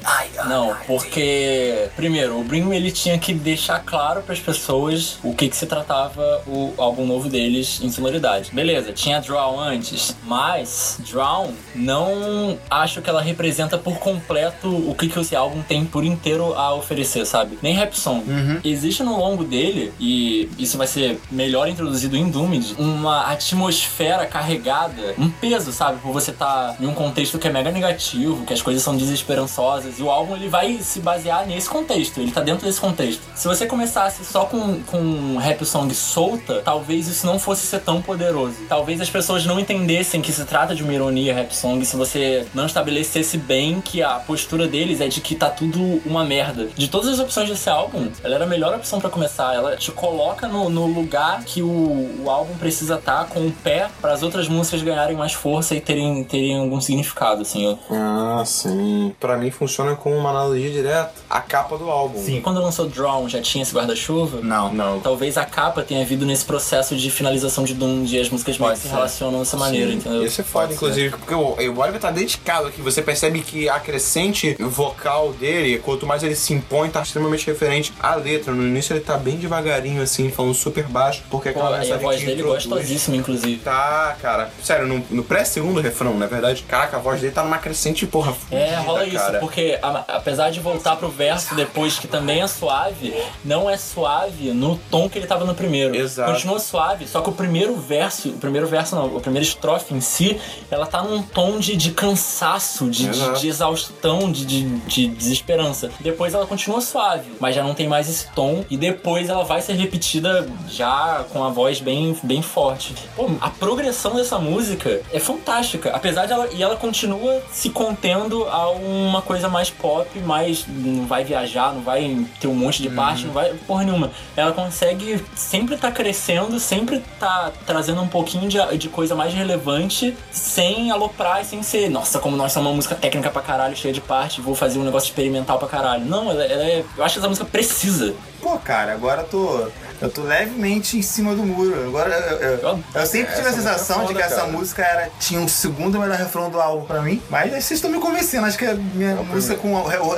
Não, porque primeiro, o Bring Me, ele tinha que deixar claro pras pessoas o que que se tratava o álbum novo deles em sonoridade. Beleza, tinha Draw antes, mas Draw não acho que ela representa por completo o que que esse álbum tem por inteiro a oferecer, sabe? Nem Rap Song. Existe no longo dele, e isso vai ser melhor introduzido em Doomed, uma atmosfera carregada, um peso, sabe? Por você estar em um contexto que é mega negativo, que as coisas são desesperançosas, e o álbum ele vai se basear nesse contexto, ele tá dentro desse contexto. Se você começasse só com, com um rap song solta, talvez isso não fosse ser tão poderoso. Talvez as pessoas não entendessem que se trata de uma ironia rap song se você não estabelecesse bem que a postura deles é de que tá tudo uma merda. De todas as opções desse álbum, ela era a melhor opção pra começar. Ela te coloca no, no lugar que o, o álbum precisa estar com o pé para as outras músicas ganharem mais força e terem, terem algum significado, assim. Ah, sim. Pra mim funciona como uma analogia direta à capa do álbum. Sim. Quando lançou Drawn, já tinha esse guarda-chuva? Não. Não. Talvez a capa tenha vindo nesse processo de finalização de Doom, de as músicas que se relacionam dessa maneira, entendeu? Isso é foda, inclusive, porque o, o Oliver tá dedicado aqui. Você percebe que a crescente vocal dele, quanto mais ele se impõe, tá extremamente referente à letra. No início ele tá bem devagarinho, assim, falando super baixo, porque Pô, aquela e a voz dele introduz- gostosíssima, inclusive. Tá, cara. Sério, no, no pré-segundo refrão, na verdade, caraca, a voz dele tá numa crescente, porra, É, rola isso, cara. porque a- apesar de voltar pro verso depois, que também é suave, não é suave no tom que ele tava no primeiro. Exato. Continua suave, só que o primeiro verso, o primeiro verso não, a primeira estrofe em si, ela tá num tom de, de cansaço, de, de, de exaustão, de, de, de desesperança. Depois ela continua suave, mas já não tem mais esse tom, e depois ela vai ser repetida já com a voz bem, bem forte. Pô, a progressão dessa música é fantástica. Apesar de ela. E ela continua se contendo a uma coisa mais pop, mais. Não vai viajar, não vai ter um monte de parte, não vai. Porra nenhuma. Ela consegue sempre tá crescendo, sempre tá trazendo um pouquinho de, de coisa mais relevante, sem aloprar e sem ser, nossa, como nós somos uma música técnica pra caralho, cheia de parte, vou fazer um negócio experimental pra caralho. Não, ela, ela é. Eu acho que essa música precisa. Pô, cara, agora tô. Eu tô levemente em cima do muro. Agora eu, eu, eu, sempre tive a Essa música sensação é de que essa música era, tinha um segundo melhor refrão do álbum pra mim. Mas vocês estão me convencendo. Acho que é a minha música com.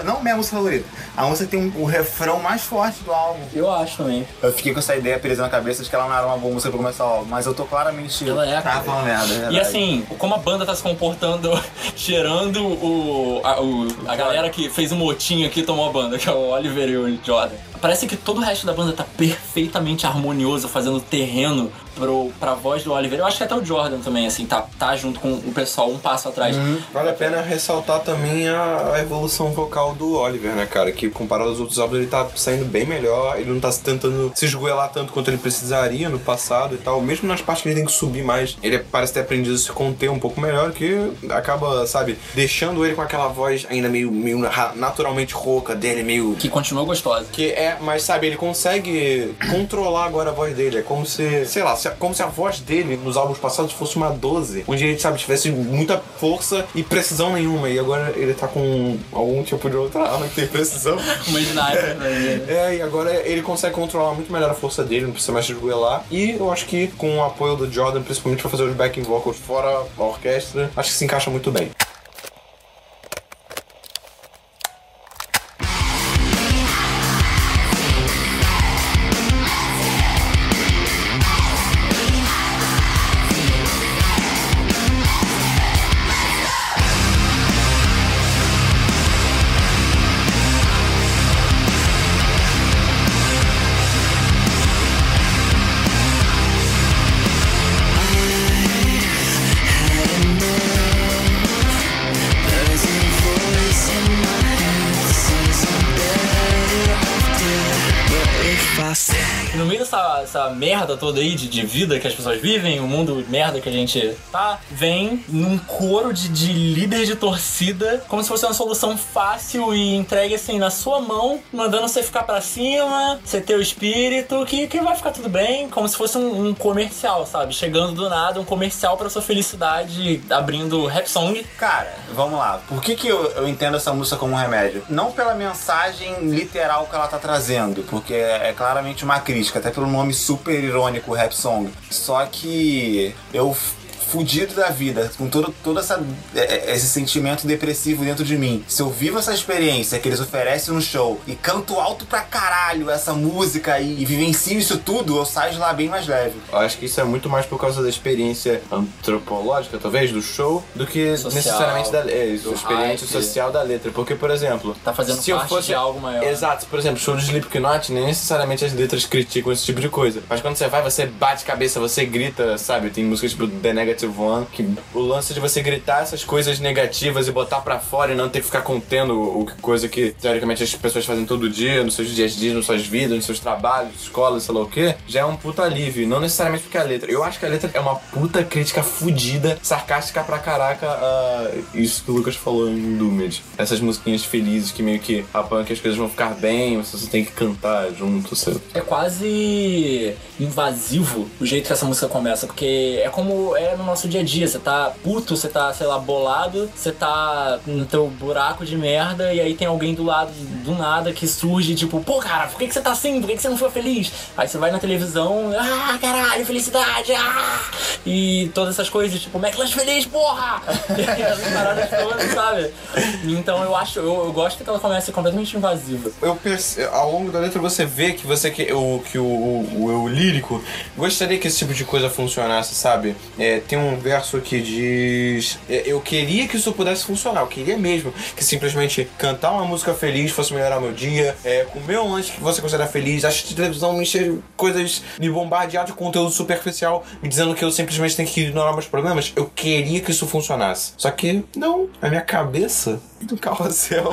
Não minha música favorita. A música tem um- o refrão mais forte do álbum. Eu acho também. Eu fiquei com essa ideia presa na cabeça de que ela não era uma boa música pra começar o álbum. Mas eu tô claramente. Ela é, cara. falando merda. é E assim, como a banda tá se comportando, cheirando o a, o- a galera que fez o motim aqui tomou a banda, que é o Oliver e o Jordan. Parece que todo o resto da banda tá perfeitamente harmonioso, fazendo terreno pro, pra voz do Oliver. Eu acho que até o Jordan também, assim, tá, tá junto com o pessoal um passo atrás. Vale a pena ressaltar também a, a evolução vocal do Oliver, né, cara? Que comparado aos outros álbuns, ele tá saindo bem melhor. Ele não tá tentando se esgoelar tanto quanto ele precisaria no passado e tal. Mesmo nas partes que ele tem que subir mais, ele parece ter aprendido a se conter um pouco melhor, que acaba, sabe, deixando ele com aquela voz ainda meio, meio ra- naturalmente rouca dele, meio. Que continua gostosa. Que é, mas sabe, ele consegue controlar agora a voz dele. É como se, sei lá, se- como se a voz dele nos álbuns passados fosse uma 12. Onde ele, sabe, tivesse muita força e precisão nenhuma. E agora ele tá com algum tipo de outra arma que tem precisão. Uma sniper, né? É, e agora ele consegue controlar muito melhor a força dele, não precisa mais se esgoelar. E eu acho que com o apoio do Jordan, principalmente pra fazer os backing vocals fora a orquestra, acho que se encaixa muito bem. Merda toda aí de, de vida que as pessoas vivem, o mundo merda que a gente tá, vem num coro de, de líder de torcida, como se fosse uma solução fácil e entregue assim na sua mão, mandando você ficar pra cima, você ter o espírito, que, que vai ficar tudo bem, como se fosse um, um comercial, sabe? Chegando do nada, um comercial pra sua felicidade, abrindo rap song. Cara, vamos lá. Por que, que eu, eu entendo essa música como um remédio? Não pela mensagem literal que ela tá trazendo, porque é, é claramente uma crítica, até pelo nome super irônico, rap song. Só que eu fudido da vida, com todo, todo essa, é, é, esse sentimento depressivo dentro de mim. Se eu vivo essa experiência que eles oferecem no show e canto alto pra caralho essa música e, e vivencio isso tudo, eu saio de lá bem mais leve. Eu acho que isso é muito mais por causa da experiência antropológica, talvez, do show, do que Social, necessariamente da é, isso, experiência hype. social da letra. Porque, por exemplo, Tá fazendo se eu parte fosse de algo maior. Exato, por exemplo, show de Slipknot, nem necessariamente as letras criticam esse tipo de coisa. Mas quando você vai, você bate cabeça, você grita, sabe? Tem músicas tipo The Negative One, que o lance de você gritar essas coisas negativas e botar pra fora e não ter que ficar contendo o coisa que teoricamente as pessoas fazem todo dia, nos seus dias a dias, nas suas vidas, nos seus trabalhos, escolas, sei lá o que, já é um puta alívio. Não necessariamente porque a letra. Eu acho que a letra é uma puta crítica fudida, sarcástica pra caraca a isso que o Lucas falou em Doomed. Essas musiquinhas felizes que meio que apoiam que as coisas vão ficar bem, você só tem que cantar junto, lá. É quase invasivo o jeito que essa música começa, porque é como é nosso dia a dia. Você tá puto, você tá, sei lá, bolado, você tá no teu buraco de merda e aí tem alguém do lado do nada que surge, tipo, pô, cara, por que, que você tá assim? Por que, que você não foi feliz? Aí você vai na televisão, ah, caralho, felicidade, ah! E todas essas coisas, tipo, McLanche feliz, porra! E essas paradas todas, sabe? Então eu acho, eu, eu gosto que ela comece completamente invasiva. eu perce- ao longo da letra você vê que você que o que o, o, o eu lírico gostaria que esse tipo de coisa funcionasse, sabe? É, tem um verso que diz: "É, Eu queria que isso pudesse funcionar, eu queria mesmo que simplesmente cantar uma música feliz fosse melhorar o meu dia, é, comer um lanche que você considera feliz, assistir televisão, me encher coisas, me bombardear de conteúdo superficial, me dizendo que eu simplesmente tenho que ignorar meus problemas. Eu queria que isso funcionasse. Só que, não, a minha cabeça do carrossel.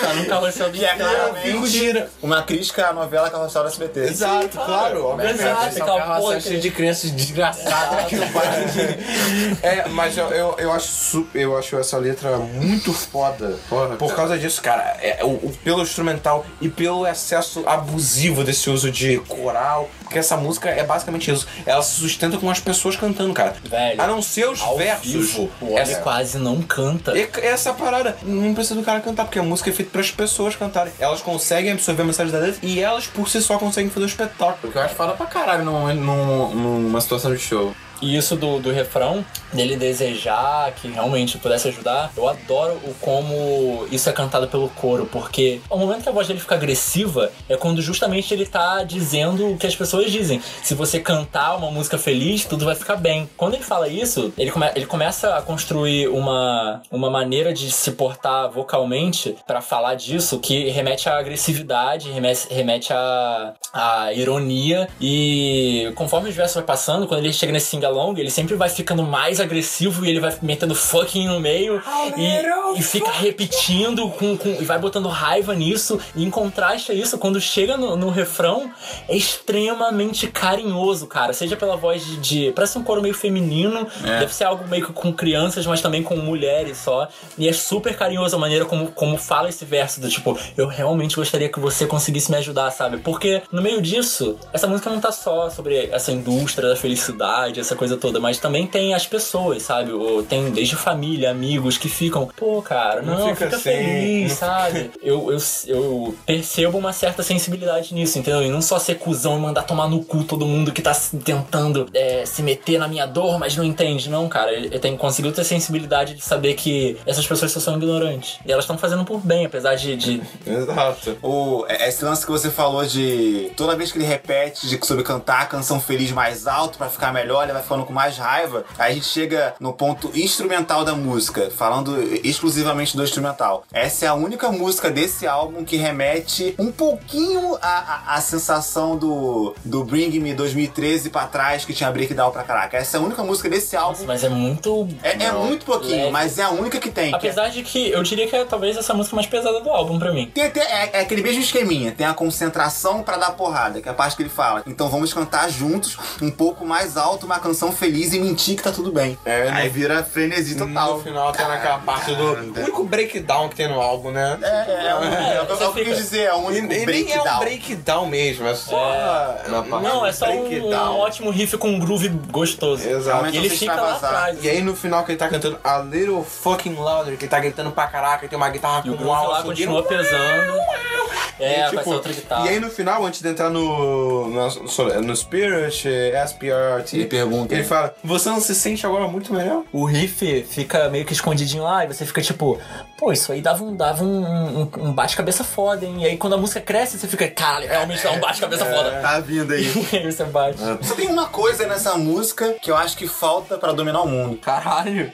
Tá no carrossel do é claramente uma crítica à novela Carrossel do SBT. Exato, claro, obviamente. Exato, Esse é um aquela porra de crianças desgraçadas que de... É, mas eu, eu, eu acho eu acho essa letra muito foda. Por causa disso, cara, é, o, o- pelo instrumental e pelo excesso abusivo desse uso de coral. Porque essa música é basicamente isso. Ela se sustenta com as pessoas cantando, cara. Velho, A não ser os ao versos. vivo, essa, quase não canta. e- essa parada, não precisa do cara cantar, porque a música é feita para as pessoas cantarem. Elas conseguem absorver a mensagem da letra e elas por si só conseguem fazer o espetáculo. O que eu acho foda pra caralho num, num- numa situação de show. E isso do, do refrão, dele desejar que realmente pudesse ajudar, eu adoro o como isso é cantado pelo coro, porque o momento que a voz dele fica agressiva é quando justamente ele tá dizendo o que as pessoas dizem. Se você cantar uma música feliz, tudo vai ficar bem. Quando ele fala isso, ele, come, ele começa a construir uma, uma maneira de se portar vocalmente pra falar disso que remete à agressividade, remete, remete à, à ironia e conforme os versos vai passando, quando ele chega nesse sing-along, ele sempre vai ficando mais agressivo e ele vai metendo fucking no meio e, e fica repetindo com, com- e vai botando raiva nisso e em contraste a isso, quando chega no, no refrão, é extremamente carinhoso, cara, seja pela voz de, de parece um coro meio feminino, deve ser algo meio que com crianças, mas também com mulheres só, e é super carinhoso a maneira como, como fala esse verso do tipo, eu realmente gostaria que você conseguisse me ajudar, sabe? Porque no meio disso, essa música não tá só sobre essa indústria da felicidade, essa coisa toda, mas também tem as pessoas, sabe? Ou tem desde família, amigos que ficam, pô, cara, não, Não fica, fica assim, feliz, não sabe? Eu, eu, eu percebo uma certa sensibilidade nisso, entendeu? E não só ser cuzão e mandar tomar no cu todo mundo que tá tentando é, se meter na minha dor, mas não entende, não, cara. Ele, tem conseguiu ter sensibilidade de saber que essas pessoas só são ignorantes. E elas estão fazendo por bem, apesar de- de Exato. O, é- esse lance que você falou de toda vez que ele repete de, sobre cantar a canção feliz mais alto pra ficar melhor, ele vai falando com mais raiva. Aí a gente chega no ponto instrumental da música, falando exclusivamente do instrumental. Essa é a única música desse álbum que remete um pouquinho a, a, sensação do, do Bring Me 2013 pra trás, que tinha breakdown pra caraca. Essa é a única música desse álbum. Mas é muito. É, é muito pouquinho, leve. mas é a única que tem. que é- Apesar de que eu diria que é talvez essa música mais pesada do álbum pra mim. Tem, tem- é, é aquele mesmo esqueminha, tem a concentração pra dar porrada, que é a parte que ele fala. Então vamos cantar juntos, um pouco mais alto, uma canção feliz e mentir que tá tudo bem. É, Aí vira frenesi total. No final tem naquela parte do. O único breakdown que tem no álbum, né? É, é, é, um, é, o que quis dizer, é o E, único e nem é um breakdown. breakdown mesmo, é só. Na parte Não, é só um, um breakdown. ótimo riff com um groove gostoso. Exato. E ele fica lá atrás. E aí no final que ele tá cantando A Little Fucking Louder, que ele tá gritando pra caraca, e tem uma guitarra E o com groove um alto lá continua pesando. É, E, com tipo, outra guitarra. E aí no final, antes de entrar no, no, no Spirit, SPRT, Ele pergunta, ele fala, você não se sente agora muito melhor? O riff fica meio que escondidinho lá e você fica tipo, pô, isso aí dava um, dava um, um, um bate-cabeça foda, hein? E aí quando a música cresce, você fica, caralho, realmente dá um bate-cabeça foda. Tá vindo aí. E aí você bate. Só tem uma coisa nessa música que eu acho que falta pra dominar o mundo. Caralho.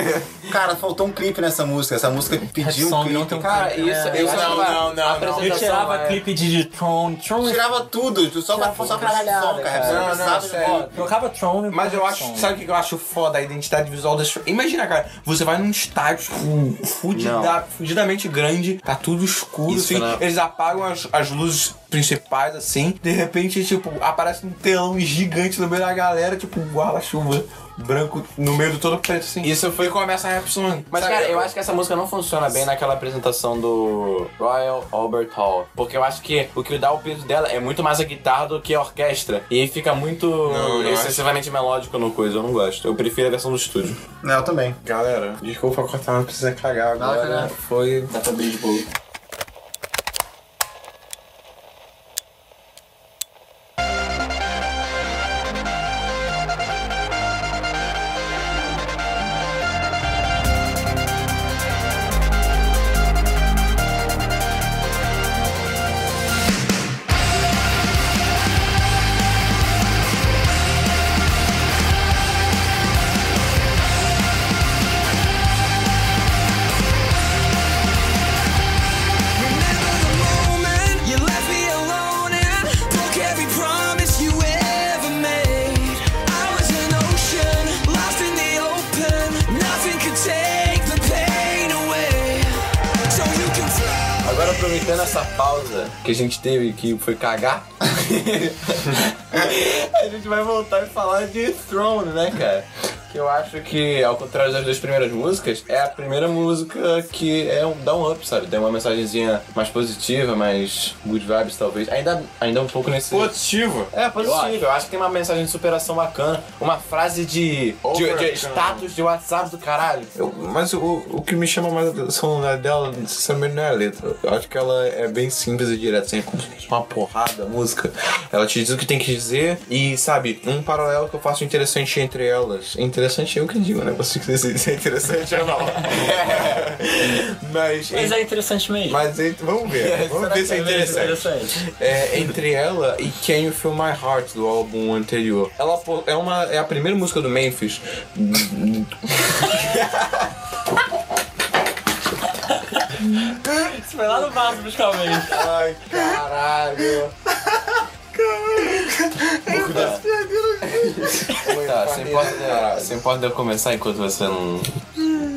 Cara, faltou um clipe nessa música. Essa música pediu um Song não clipe. tem um Cara, clipe, isso, né? isso Não, é não, não, não. Eu tirava é- clipe de Tron, Tron Tirava tudo, só pra, só pra som, cara. Não, não. Ó, trocava Tron Mas eu acho, som. sabe o que eu acho foda? A identidade visual das. Imagina, cara, você vai num estádio tipo, fudida, fudidamente grande, tá tudo escuro, Isso, assim, né? eles apagam as, as luzes principais, assim, de repente, tipo, aparece um telão gigante no meio da galera, tipo, um guarda-chuva branco no meio do todo preto, assim. Isso foi começa a rap song. Mas, Sabe? cara, eu acho que essa música não funciona bem naquela apresentação do Royal Albert Hall. Porque eu acho que o que dá o peso dela é muito mais a guitarra do que a orquestra. E aí fica muito Não, não excessivamente melódico no coisa. Eu não gosto. Eu prefiro a versão do estúdio. Não, eu também. Galera, desculpa cortar, mas precisa cagar agora. cagar. Foi. Pra bem de boa. Que a gente teve, que foi cagar, a gente vai voltar e falar de Throne, né, cara? Que eu acho que, ao contrário das duas primeiras músicas, é a primeira música que é um, dá um up, sabe? Tem uma mensagenzinha mais positiva, mais good vibes, talvez. Ainda, ainda um pouco nesse. Positivo. É, positivo. Eu acho. que tem uma mensagem de superação bacana. Uma frase de, de, de status de WhatsApp do caralho. Eu- mas o, o que me chama mais a atenção né, dela, sinceramente, não é a letra. Eu acho que ela é bem simples e direta, assim, como se fosse uma porrada a música. Ela te diz o que tem que dizer e, sabe, um paralelo que eu faço interessante entre elas. Interessante eu que digo, né? Você que decide se é interessante ou não. mas, Mas é interessante mesmo. mas vamos ver. Vamos ver se é interessante. É, entre ela e Can You Feel My Heart do álbum anterior. Ela é uma é a primeira música do Memphis. Isso foi lá no vaso buscar o mês. Ai, caralho. Tá, você importa, você importa de eu começar enquanto você não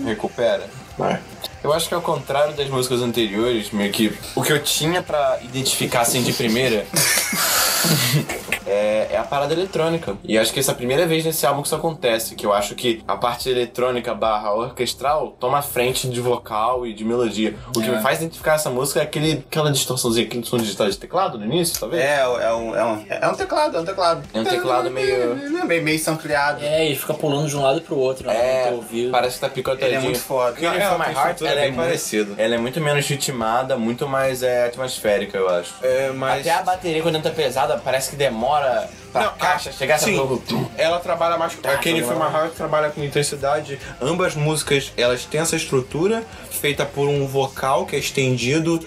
recupera? Vai. Eu acho que ao contrário das músicas anteriores, meio que o que eu tinha pra identificar assim de primeira é, é a parada eletrônica. E acho que essa é a primeira vez nesse álbum que isso acontece, que eu acho que a parte eletrônica barra orquestral toma frente de vocal e de melodia. O que me faz identificar essa música é aquele, aquela distorçãozinha, aquele som digital de teclado no início, talvez? É, é um, é, um, é um teclado, é um teclado. É um teclado meio- É, meio, meio sampleado. É, ele fica pulando de um lado pro outro, né? É, ouvido. parece que tá picotadinho. Ele é muito foda. Não, É, é, My Heart, estrutura ela é é, bem muito, parecida. ela é muito menos ritmada, muito mais é, atmosférica, eu acho. É, mas. Até a bateria, quando entra pesada, parece que demora pra Não, caixa chegar sim. Ela trabalha mais. Tá Feel My Heart trabalha com intensidade. Ambas músicas elas têm essa estrutura feita por um vocal que é estendido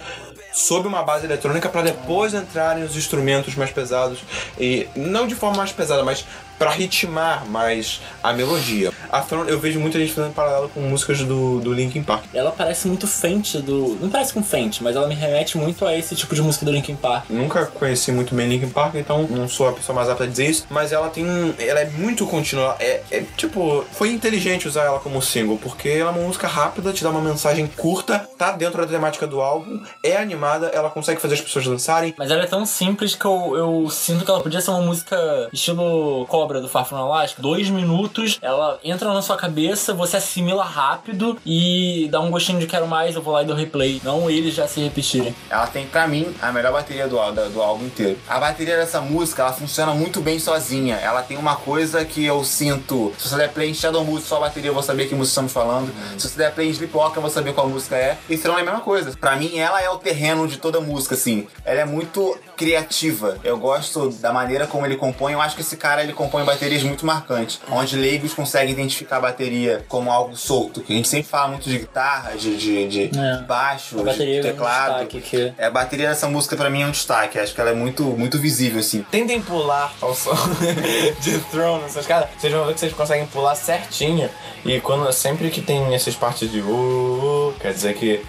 sob uma base eletrônica para depois entrarem os instrumentos mais pesados e não de forma mais pesada, mas para ritmar mais a melodia. A Throne, eu vejo muita gente fazendo paralelo com músicas do, do Linkin Park. Ela parece muito Fente do. Não parece com Fente, mas ela me remete muito a esse tipo de música do Linkin Park. Nunca conheci muito bem Linkin Park, então não sou a pessoa mais apta a dizer isso. Mas ela tem. Ela é muito contínua. É, é, tipo, foi inteligente usar ela como single, porque ela é uma música rápida, te dá uma mensagem curta, tá dentro da temática do álbum, é animada, ela consegue fazer as pessoas dançarem. Mas ela é tão simples que eu, eu sinto que ela podia ser uma música estilo Cobra do Far From Alaska. Dois minutos, ela entra na sua cabeça, você assimila rápido e dá um gostinho de quero mais, eu vou lá e dou replay. Não eles já se repetirem. Ela tem, pra mim, a melhor bateria do, da- do álbum inteiro. A bateria dessa música, ela funciona muito bem sozinha. Ela tem uma coisa que eu sinto. Se você der play em Shadow Music, só a bateria, eu vou saber que música estamos falando. Se você der play em Sleepwalker, eu vou saber qual música é. E Throne é a mesma coisa. Pra mim, ela é o terreno de toda música, assim. Ela é muito criativa. Eu gosto da maneira como ele compõe. Eu acho que esse cara, ele compõe baterias muito marcantes. Onde leigos conseguem identificar a bateria como algo solto. Que a gente sempre fala muito de guitarra, de, de, de É. baixo, A bateria de é um teclado. destaque que- É, a bateria dessa música pra mim é um destaque. Acho que ela é muito, muito visível, assim. Tentem pular ao som de Throne, essas caras. Vocês vão ver que vocês conseguem pular certinho. E quando sempre que tem essas partes de uh, uh, quer dizer que,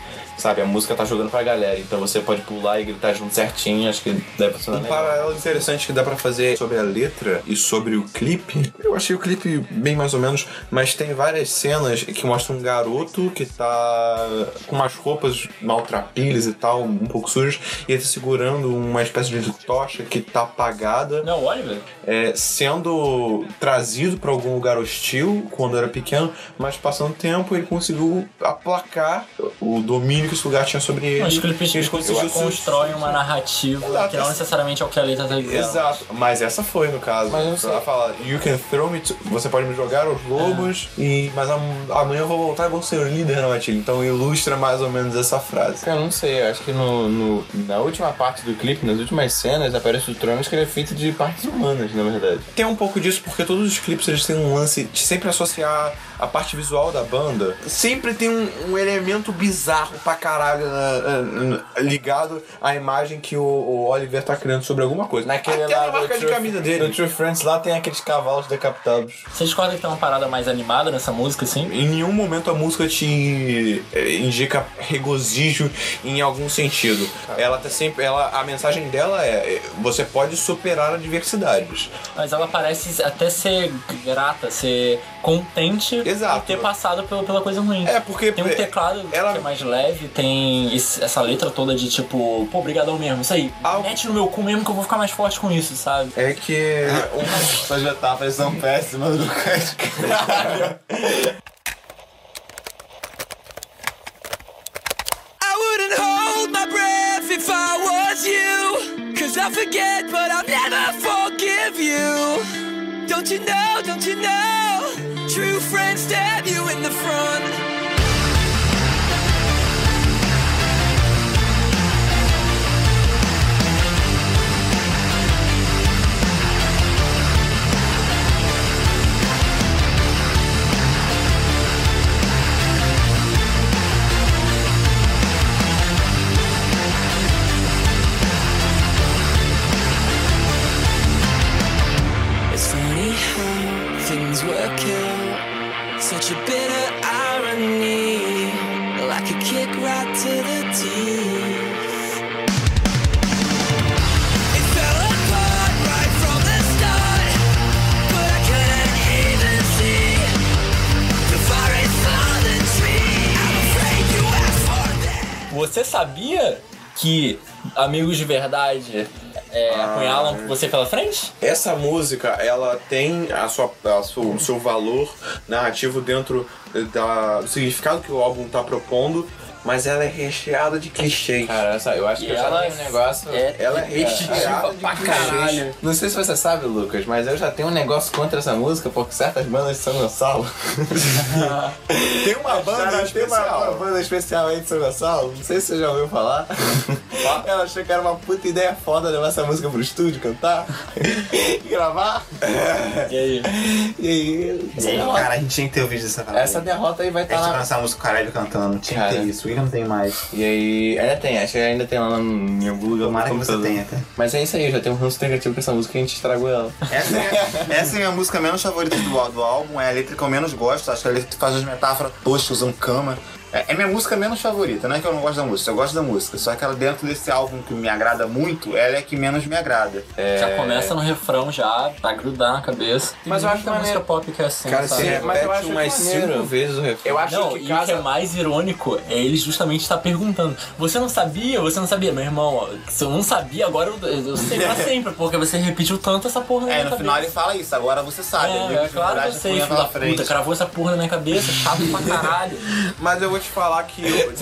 sabe, a música tá jogando pra galera. Então você pode pular e gritar junto certinho. Acho que deve funcionar Um legal. paralelo interessante que dá pra fazer sobre a letra e sobre o clipe. Eu achei o clipe bem mais ou menos, mas tem várias cenas que mostram um garoto que tá com umas roupas maltrapilhas e tal, um pouco sujas, e ele tá segurando uma espécie de tocha que tá apagada, Não, Oliver. é, sendo trazido pra algum lugar hostil quando era pequeno, mas passando tempo ele conseguiu aplacar o domínio que esse lugar tinha sobre ele. Os clipes Ele conseguiu constroem uma narrativa Exato. que não necessariamente é o que a letra tá dizendo. Exato, mas essa foi no caso. Mas. Ela fala, you can throw me to... Você pode me jogar aos lobos, e... mas am- amanhã eu vou voltar e vou ser o líder na matilha. Então ilustra mais ou menos essa frase. Cara, eu não sei, eu acho que no, no- na última parte do clipe, nas últimas cenas, aparece o Throne que ele é feito de partes humanas, na verdade. Tem um pouco disso porque todos os clipes eles têm um lance de sempre associar a parte visual da banda. Sempre tem um, um elemento bizarro pra caralho na- na- ligado à imagem que o, o Oliver tá criando sobre alguma coisa. Naquele Até lá na marca de True- camisa dele. No True Friends lá tem aqueles cavalos decapitados. Você discorda que tem uma parada mais animada nessa música, assim? Em nenhum momento a música te eh, indica regozijo em algum sentido. Ela tá sempre, ela, a mensagem dela é: eh, você pode superar adversidades. Mas ela parece até ser grata, ser contente Exato. por ter passado pela, pela coisa ruim. É porque Tem um teclado ela- que é mais leve. 2009 tem esse- essa letra toda de tipo, pô, brigadão mesmo, isso aí. Ah, Mete no meu cu mesmo que eu vou ficar mais forte com isso, sabe? É que. Suas metáforas são péssimas, Lucas. I wouldn't hold my breath if I was you. Cause I forget, but I'll never forgive you. Don't you know, don't you know? True friends stab you in the front. Que amigos de verdade é, apunhalam você pela frente? Essa música, ela tem a sua, a sua- o seu valor narrativo dentro da- do significado que o álbum tá propondo, mas ela é recheada de clichês. Cara, eu acho E que eu já ela tenho um negócio. é- Ela é recheada de pra clichês. caralho. Não sei se você sabe, Lucas, mas eu já tenho um negócio contra essa música porque certas bandas de São Gonçalo. Tem uma banda tem uma, uma banda especial aí de São Gonçalo, não sei se você já ouviu falar. Ela achou que era uma puta ideia foda levar essa música pro estúdio, cantar e gravar. E aí? E aí, Ei, derrota, cara, a gente tinha que ter ouvido essa parada. essa derrota aí vai A estar gente lá. vai lançar a música caralho cantando. Tinha que ter isso. Por que não tem mais? E aí, ainda tem, acho que ainda tem lá no- em algum lugar. Tomara que você tenha, cara. Mas é isso aí, eu já tenho um ranço negativo com essa música e a gente estragou ela. Essa é, essa é a minha música menos favorita do, do álbum, é a letra que eu menos gosto. Acho que a letra faz as metáforas toscas usando cama. É, é minha música menos favorita, não é que eu não gosto da música, eu gosto da música. Só que ela dentro desse álbum que me agrada muito, ela é a que menos me agrada. Já começa no refrão já, pra grudar na cabeça. Tem Mas eu acho música maneiro. pop que é assim, Cara, sabe? você mas eu repete acho umas maneiro. cinco vezes o refrão. Eu acho Não, que e o que casa. é mais irônico é ele justamente estar perguntando. Você não sabia? Você não sabia? Meu irmão, se eu não sabia, agora eu, eu sei pra sempre, porque você repetiu tanto essa porra na É, minha no cabeça. final ele fala isso, agora você sabe. É, é claro que eu sei, filho da pela frente. puta. Cravou essa porra na minha cabeça, chato pra caralho. Mas eu vou te falar que eu,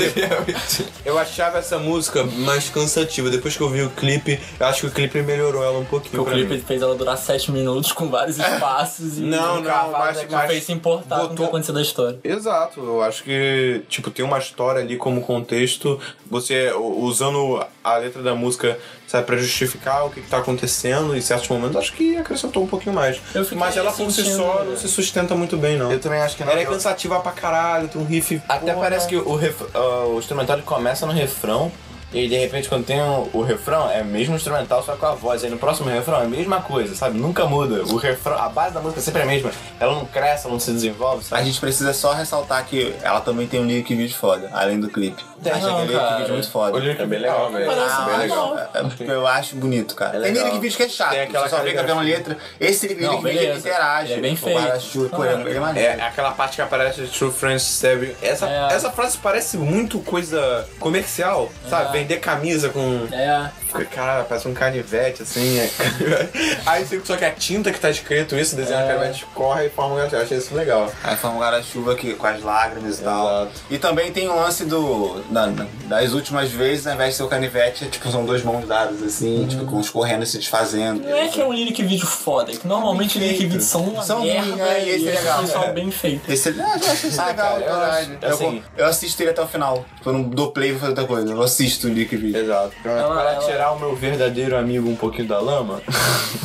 eu achava essa música mais cansativa. Depois que eu vi o clipe, eu acho que o clipe melhorou ela um pouquinho. o pra clipe mim. fez ela durar 7 minutos com vários espaços e Não, um não, mas- que mas fez se importar com o que botou- aconteceu da história. Exato, eu acho que, tipo, tem uma história ali como contexto, você usando a letra da música, sabe, pra justificar o que, que tá acontecendo em certos momentos, acho que acrescentou um pouquinho mais. Mas ela por si só não se sustenta muito bem, não. Eu também acho que não. Ela é Eu- cansativa pra caralho, tem um riff. Até porra. Parece que o, ref- ah, o instrumental começa no refrão e de repente quando tem o, o refrão é mesmo instrumental só com a voz. Aí no próximo refrão é a mesma coisa, sabe? Nunca muda. O refrão, a base da música sempre é a mesma. Ela não cresce, ela não se desenvolve, A sabe? gente precisa só ressaltar que ela também tem um lyric vídeo foda, além do clipe. Tem Acho não, aquele lyric cara. vídeo muito foda. O lyric É bem legal, velho. Parece Ah, bem eu legal. acho- é porque eu acho bonito, cara. É tem lyric vídeo que é chato. Tem aquela você só fica vendo caligrafia. letra. Esse lyric Não, vídeo ele interage. Ele é bem feito. ele é, é maneiro. É aquela parte que aparece de True Friends Stab. Essa, É. essa frase parece muito coisa comercial, sabe? Vender camisa com. É, Cara, parece um canivete, assim. é. Aí só que a tinta que tá escrito isso, desenha É. o canivete, corre e forma um Eu achei isso legal. Aí forma um guarda-chuva aqui com as lágrimas e tal. Exato. E também tem o lance do. da- das últimas vezes, ao invés de ser o canivete, é, tipo, são duas mãos dadas, assim, tipo, com os correndo e se desfazendo. não é que é um lyric vídeo foda, é que normalmente lyric vídeos são uma São merda ruins, né? E esse é legal. foi só bem feito. Esse, ah, eu acho isso Ah, legal, cara, eu verdade. acho- Eu, assim- eu assisto ele até o final. Tipo, eu não dou play e vou fazer outra coisa. Eu assisto o lyric vídeo. Exato. Ela- ela- tirar o meu verdadeiro amigo um pouquinho da lama,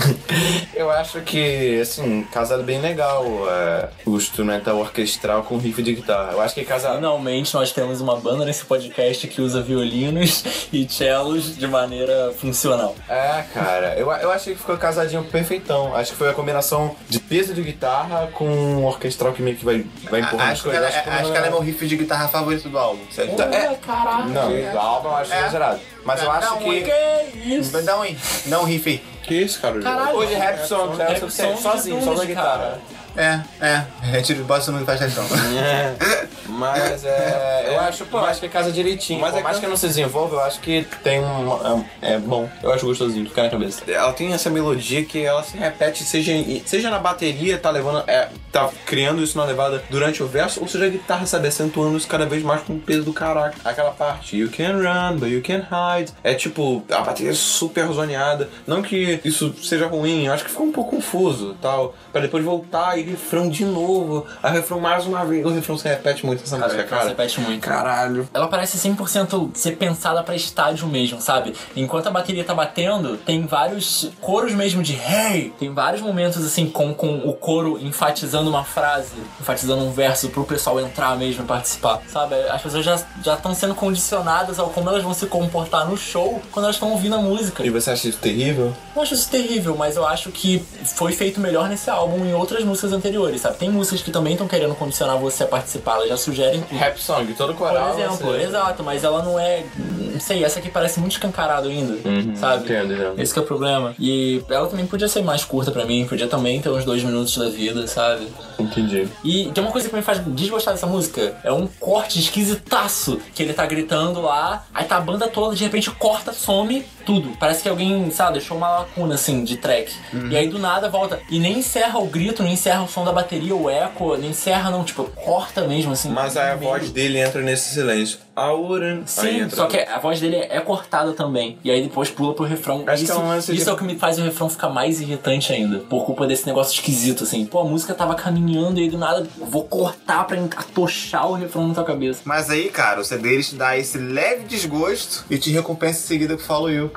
eu acho que, assim, casado bem legal é, o instrumental orquestral com riff de guitarra. Eu acho que casado. Finalmente nós temos uma banda nesse podcast que usa violinos e cellos de maneira funcional. É, cara, eu, eu achei que ficou casadinho perfeitão. Acho que foi a combinação de peso de guitarra com um orquestral que meio que vai, vai empurrando as Acho que, coisas. ela, é- acho que ela é meu riff de guitarra favorito do álbum. Certo? É, caralho. não, do álbum eu acho É. exagerado. Mas eu acho que. Que isso? Dá um, um riff aí. Que isso, cara? Caralho. Hoje rap song, né? Rap Só- song sozinho, só na guitarra. É, é. A gente bota no faz questão. Mas é. Eu acho, pô, eu acho que casa direitinho. Mas Mas é mais que- não se desenvolve, eu acho que tem um. É, é bom. Eu acho gostosinho, fica na cabeça. Ela tem essa melodia que ela se repete, seja, seja na bateria, tá levando. É, tá criando isso na levada durante o verso, ou seja a guitarra, sabe, acentuando isso cada vez mais com o peso do caraca. Aquela parte, you can run, but you can hide. É tipo, a bateria é super zoneada. Não que isso seja ruim, acho que ficou um pouco confuso tal. Pra depois voltar e refrão de novo. Aí refrão mais uma vez. O refrão se repete muito nessa música, cara. repete muito. Caralho. Ela parece 100% ser pensada pra estádio mesmo, sabe? Enquanto a bateria tá batendo, tem vários coros mesmo de hey! Tem vários momentos assim com, com o coro enfatizando uma frase, enfatizando um verso pro pessoal entrar mesmo e participar, sabe? As pessoas já já estão sendo condicionadas ao como elas vão se comportar no show quando elas estão ouvindo a música. E você acha isso terrível? Eu acho isso terrível, mas eu acho que foi feito melhor nesse álbum e em outras músicas anteriores, sabe? Tem músicas que também estão querendo condicionar você a participar, elas já sugerem. Rap song, todo Por coral. exemplo, você- exato, mas ela não é. Não sei, essa aqui parece muito escancarado ainda, sabe? entendo, entendo. Esse que é o problema. E ela também podia ser mais curta pra mim, podia também ter uns dois minutos da vida, sabe? Entendi. E tem uma coisa que me faz desgostar dessa música: é um corte esquisitaço que ele tá gritando lá, aí tá a banda toda, de repente corta, some tudo. Parece que alguém, sabe, deixou uma lacuna assim de track. E aí do nada volta. E nem encerra o grito, nem encerra o som da bateria, o eco, nem encerra, não, tipo, corta mesmo assim. Mas aí a meio. voz dele entra nesse silêncio. Wouldn't. aí Sim, entra só que a voz dele é cortada também. E aí depois pula pro refrão. Acho que isso é um lance de- isso é o que me faz o refrão ficar mais irritante ainda. Por culpa desse negócio esquisito, assim. Pô, a música tava caminhando e aí do nada vou cortar pra atochar o refrão na tua cabeça. Mas aí, cara, o CD te dá esse leve desgosto e te recompensa em seguida com Follow You.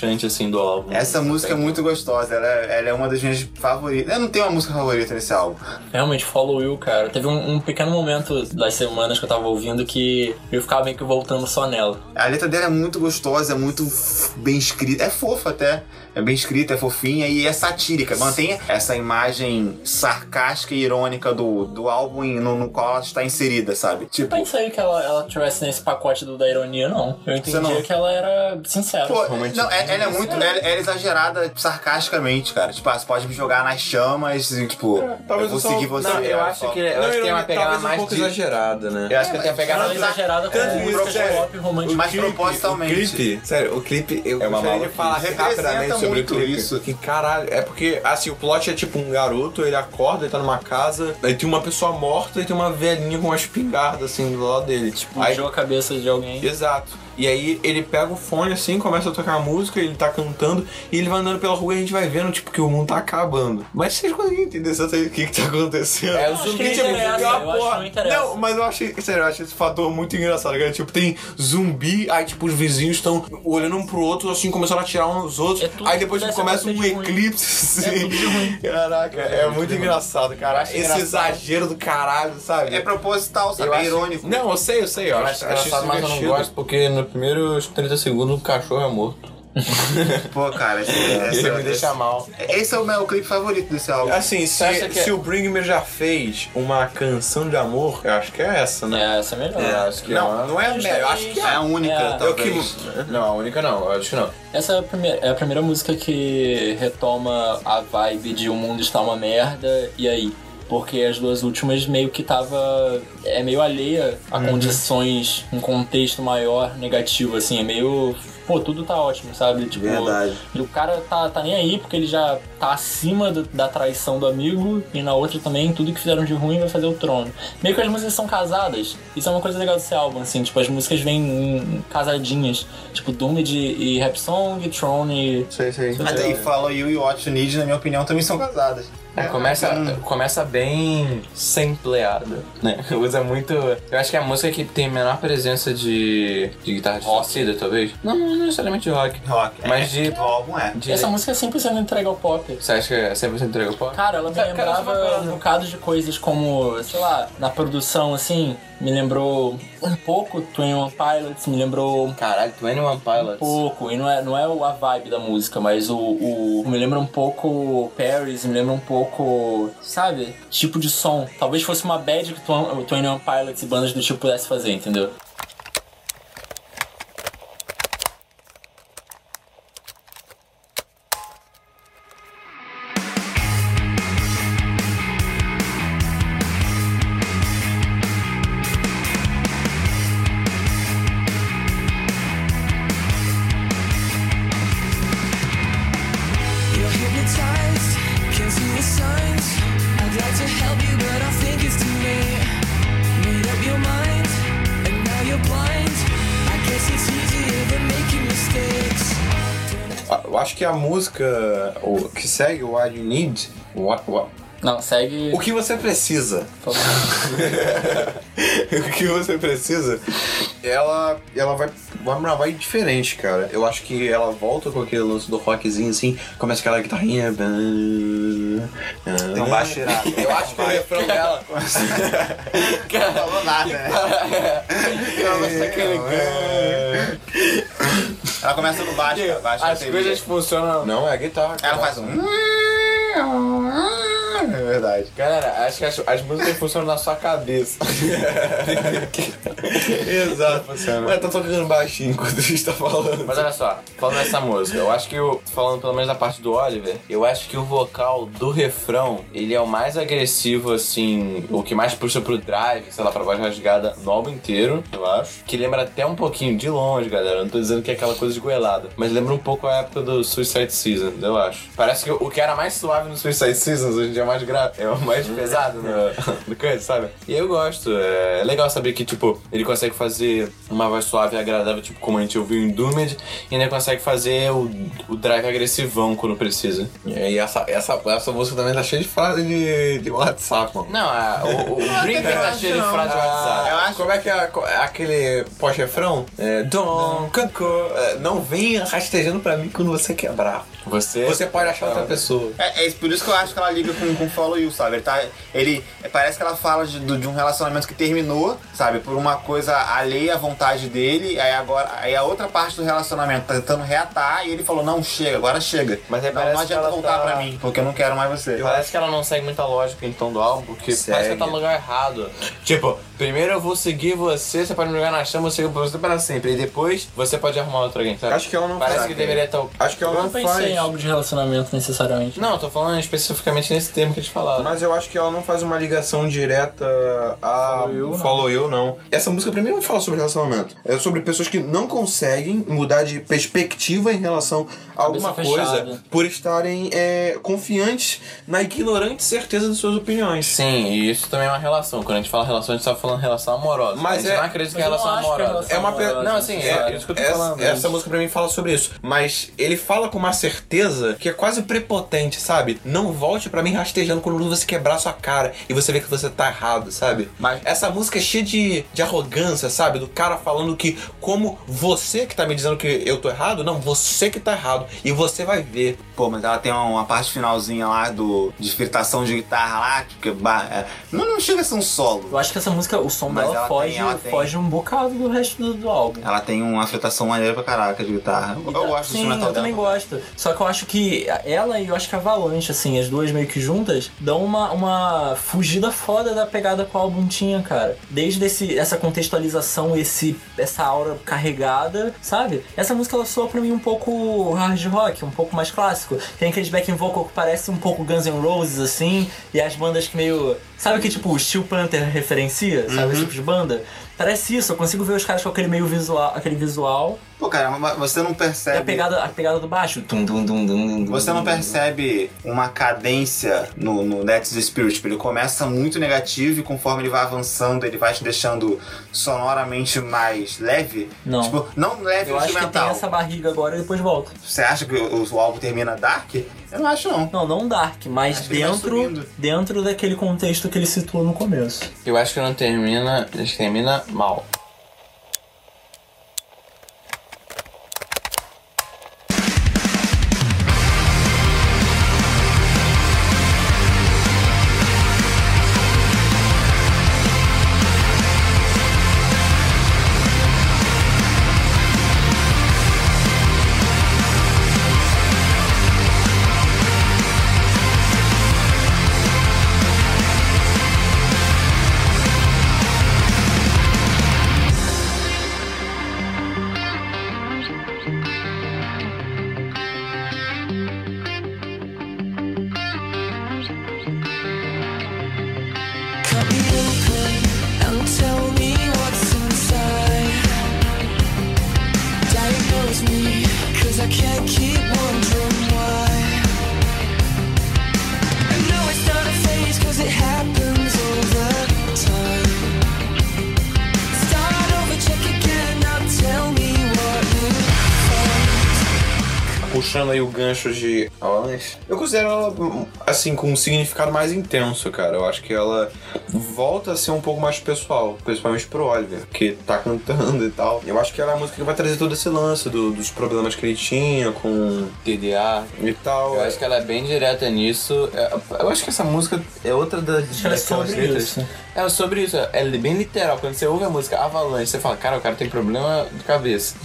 Relaxante, assim, do álbum. Essa música é muito gostosa, ela é, ela é uma das minhas favoritas. Eu não tenho uma música favorita nesse álbum. Realmente, Follow You, cara. Teve um, um pequeno momento das semanas que eu tava ouvindo que eu ficava meio que voltando só nela. A letra dela é muito gostosa, é muito bem escrita. É fofa até. É bem escrita, é fofinha e é satírica. Mantém essa imagem sarcástica e irônica do, do álbum no, no qual ela está inserida, sabe? Tipo, Não pensei que ela, ela tivesse nesse pacote do, da ironia, não. Eu entendia não- que ela era sincera. Pô, não, é- ela é muito. Ela, ela é exagerada sarcasticamente, cara. Tipo, ah, você pode me jogar nas chamas e, tipo, talvez eu vou só- seguir você. Não, eu acho só. que, eu Não, acho que tem uma pegada talvez um mais pouco de... exagerada, né? Eu acho que tem a pegada é mais... exagerada com isso, sério. pop. Mas propositalmente. O clipe, sério, o clipe, eu É uma gostaria de falar rapidamente sobre o muito clipe. isso. Que caralho, é porque, assim, o plot é tipo um garoto, ele acorda, ele tá numa casa, aí tem uma pessoa morta e tem uma velhinha com uma espingarda, assim, do lado dele. Tipo, aí, Puxou a cabeça de alguém. Exato. E aí ele pega o fone assim, começa a tocar a música, ele tá cantando, e ele vai andando pela rua e a gente vai vendo, tipo, que o mundo tá acabando. Mas vocês conseguem entender exatamente o que, que tá acontecendo? É, o zumbi, não tipo, tem uma eu que não mas eu achei, sério, eu achei esse fator muito engraçado, cara. Tipo, tem zumbi, aí tipo, os vizinhos estão olhando um pro outro, assim, começando a atirar uns nos outros. É tudo aí depois deve começa um eclipse, É assim. ruim. Caraca, é, muito engraçado, cara. Esse engraçado. exagero do caralho, sabe? É proposital, sabe? Eu é irônico. Não, eu sei, eu sei. Eu, Eu acho, acho acho engraçado, mas eu não gosto porque no primeiros 30 segundos o cachorro é morto. Pô, cara, esse, me deixa mal. esse é o meu clipe favorito desse álbum. Assim, se, acha que é- se o Bring Me já fez uma canção de amor, eu acho que é essa, né? É, essa é melhor. É, acho que é Não, uma... não é a melhor, eu acho que É a única, É, é talvez. que. Não, a única não, eu acho que não. Essa é a, primeira, é a primeira música que retoma a vibe de o mundo está uma merda, e aí? Porque as duas últimas meio que tava. É meio alheia a condições, um contexto maior negativo, assim, é meio pô, tudo tá ótimo, sabe? Tipo, Verdade. e o cara tá, tá nem aí porque ele já tá acima do- da traição do amigo e na outra também, tudo que fizeram de ruim vai fazer o trono. Meio que as músicas são casadas. Isso é uma coisa legal desse álbum, assim, tipo, as músicas vêm em casadinhas. Tipo, Doomed e Rap Song, Throne e. Sei, sei. Até aí Follow You e What You Need, na minha opinião, também são casadas. É, começa, começa bem sampleado, né? Usa muito. Eu acho que é a música que tem menor presença de, de guitarra distorcida, talvez. Não, não necessariamente de rock. Rock. Mas é, de- do álbum é. De- Essa música é 100% entrega ao pop. Você acha que é 100% entrega o pop? Cara, ela me Cara, cara, lembrava coisa. um bocado de coisas como, sei lá, na produção, assim, me lembrou um pouco Twin One Pilots, me lembrou um Caralho, 21 Pilots. pouco, e não é, não é a vibe da música, mas o, o- me lembra um pouco Paris, me lembra um pouco, sabe, tipo de som. Talvez fosse uma bad que o Twin One Pilots e bandas do tipo pudesse fazer, entendeu? Música que segue o You Need, what, what, Não, segue. o que você precisa, o que você precisa, ela, ela vai, vai, vai diferente, cara. Eu acho que ela volta com aquele lance do rockzinho assim, começa aquela guitarrinha. Não vai tirar. Eu acho que o refrão dela. Não falou nada, né? Ela começa no baixo, cara. baixo As coisas funcionam. Não, é a guitarra. Ela faz um. Verdade. Galera, acho que as, as músicas funcionam na sua cabeça. Exato. Mas tá tocando baixinho enquanto a gente tá falando. Mas olha só, falando dessa música, eu acho que o. Falando pelo menos da parte do Oliver, eu acho que o vocal do refrão, ele é o mais agressivo, assim, o que mais puxa pro drive, sei lá, pra voz rasgada no álbum inteiro, eu acho. Que lembra até um pouquinho, de longe, galera. eu Não tô dizendo que é aquela coisa de goelada, mas lembra um pouco a época do Suicide Season, eu acho. Parece que o que era mais suave no Suicide Seasons hoje em dia é mais grave, é o mais pesado no, no coisa, sabe? E eu gosto, é legal saber que, tipo, ele consegue fazer uma voz suave e agradável, tipo, como a gente ouviu em Doomed, e ainda consegue fazer o, o drive agressivão quando precisa. E essa, essa, essa música também tá cheia de frase de, de WhatsApp, mano. Não, a, o, o Brinker tá cheio de frase de WhatsApp. Eu acho- Como é que é é aquele pós-refrão? É, Dom, Cancô, é, não venha rastejando pra mim quando você quebrar. Você, Você pode achar outra pessoa. É, é por isso que eu acho que ela liga com, com Follow You, sabe? Ele, tá, ele parece que ela fala de, de um relacionamento que terminou, sabe? Por uma coisa alheia à vontade dele. Aí agora, aí a outra parte do relacionamento tá tentando reatar e ele falou: Não, chega, agora chega. Mas aí não, parece não que adianta ela voltar tá- pra mim, porque eu não quero mais você. Parece que ela não segue muita lógica então do álbum, porque parece que Segue. ela tá no lugar errado. Tipo, primeiro eu vou seguir você, você pode me jogar na chama, eu sigo você para sempre. E depois você pode arrumar outro alguém, sabe? Acho que ela não Parece faz. que deveria estar. Acho que ela Eu não não pensei faz. Algo de relacionamento necessariamente. Não, eu tô falando especificamente nesse termo que eles falaram. Mas eu acho que ela não faz uma ligação direta a Follow You, não. Follow You, não. Essa música pra mim não fala sobre relacionamento. É sobre pessoas que não conseguem mudar de perspectiva em relação a alguma Cabeça coisa fechada. por estarem é, confiantes na ignorante certeza de suas opiniões. Sim, e isso também é uma relação. Quando a gente fala relação, a gente tá falando relação amorosa. Mas a gente é- não acredita que é relação é amorosa. relação É uma amorosa, Não, assim, é, sabe? isso que eu tô essa, falando. essa música pra mim fala sobre isso. Mas ele fala com uma certeza que é quase prepotente, sabe? Não volte pra mim rastejando quando você quebrar sua cara e você vê que você tá errado, sabe? Mas- essa música é cheia de, de arrogância, sabe? Do cara falando que, como você que tá me dizendo que eu tô errado, não, você que tá errado. E você vai ver. Pô, mas ela tem uma, parte finalzinha lá do, de fritação de guitarra lá, que é, não, não chega a ser um solo. Eu acho que essa música, o som Mas dela ela foge, tem- ela tem. foge um bocado do resto do, do álbum. Ela tem uma fritação maneira pra caraca de guitarra. Eu, eu gosto do Sim, instrumental eu também dela. gosto. Só que eu acho que ela e eu acho que a Avalanche, assim, as duas meio que juntas, dão uma, uma fugida foda da pegada que o álbum tinha, cara. Desde esse, essa contextualização, esse, essa aura carregada, sabe? Essa música ela soa pra mim um pouco hard rock, um pouco mais clássico. Tem aqueles backing vocal que parece um pouco Guns N' Roses, assim, e as bandas que meio. Sabe que tipo o Steel Panther referencia? Sabe esse tipo de banda? Parece isso, eu consigo ver os caras com aquele meio visual, aquele visual. Pô, cara, mas você não E a percebe. pegada, a pegada do baixo. Tum, dum, dum, dum, Você não percebe uma cadência no, no the Spirit. Tipo, ele começa muito negativo e conforme ele vai avançando, ele vai te deixando sonoramente mais leve. Não. Tipo, não leve Eu acho que tem essa barriga agora e depois volta. Você acha que o, o álbum termina dark? Eu não acho, não. Não, não dark, mas dentro, dentro daquele contexto que ele situa no começo. Eu acho que não termina. Que termina mal. Puxando aí o gancho de Avalanche, eu considero ela, assim, com um significado mais intenso, cara. Eu acho que ela volta a ser um pouco mais pessoal, principalmente pro Oliver, que tá cantando e tal. Eu acho que ela é a música que vai trazer todo esse lance do- dos problemas que ele tinha com TDA. e tal. Eu acho que ela é bem direta nisso. É, Eu acho que essa música é outra das, é sobre letras. isso. É sobre isso, é bem literal. Quando você ouve a música Avalanche, você fala, cara, o cara tem problema de cabeça.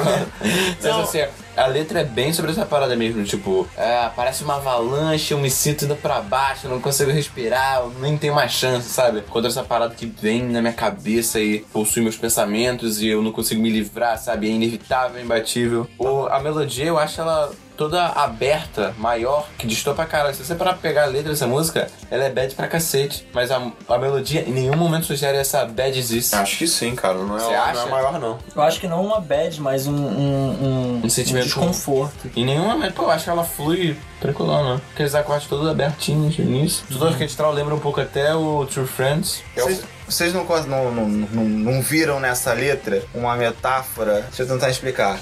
Mas assim, a letra é bem sobre essa parada mesmo, tipo, é, parece uma avalanche, eu me sinto indo pra baixo, eu não consigo respirar, eu nem tenho mais chance, sabe? Contra essa parada que vem na minha cabeça e possui meus pensamentos e eu não consigo me livrar, sabe? É inevitável, é imbatível. O, a melodia, eu acho ela toda aberta, maior, que distorce pra caralho. Se você parar pra pegar a letra dessa música, ela é bad pra cacete. Mas a, a melodia em nenhum momento sugere essa badzice. Acho que sim, cara. Não é, Você não acha? é maior, não. Eu acho que não uma bad, mas um, um, um, Um sentimento- desconforto. Em nenhum momento, pô, eu acho que ela flui tranquilão, né? Aqueles acordes todos abertinhos no início. Tudo orquestral lembra um pouco até o True Friends. Vocês, vocês não, não, não, não, não viram nessa letra uma metáfora? Deixa eu tentar explicar.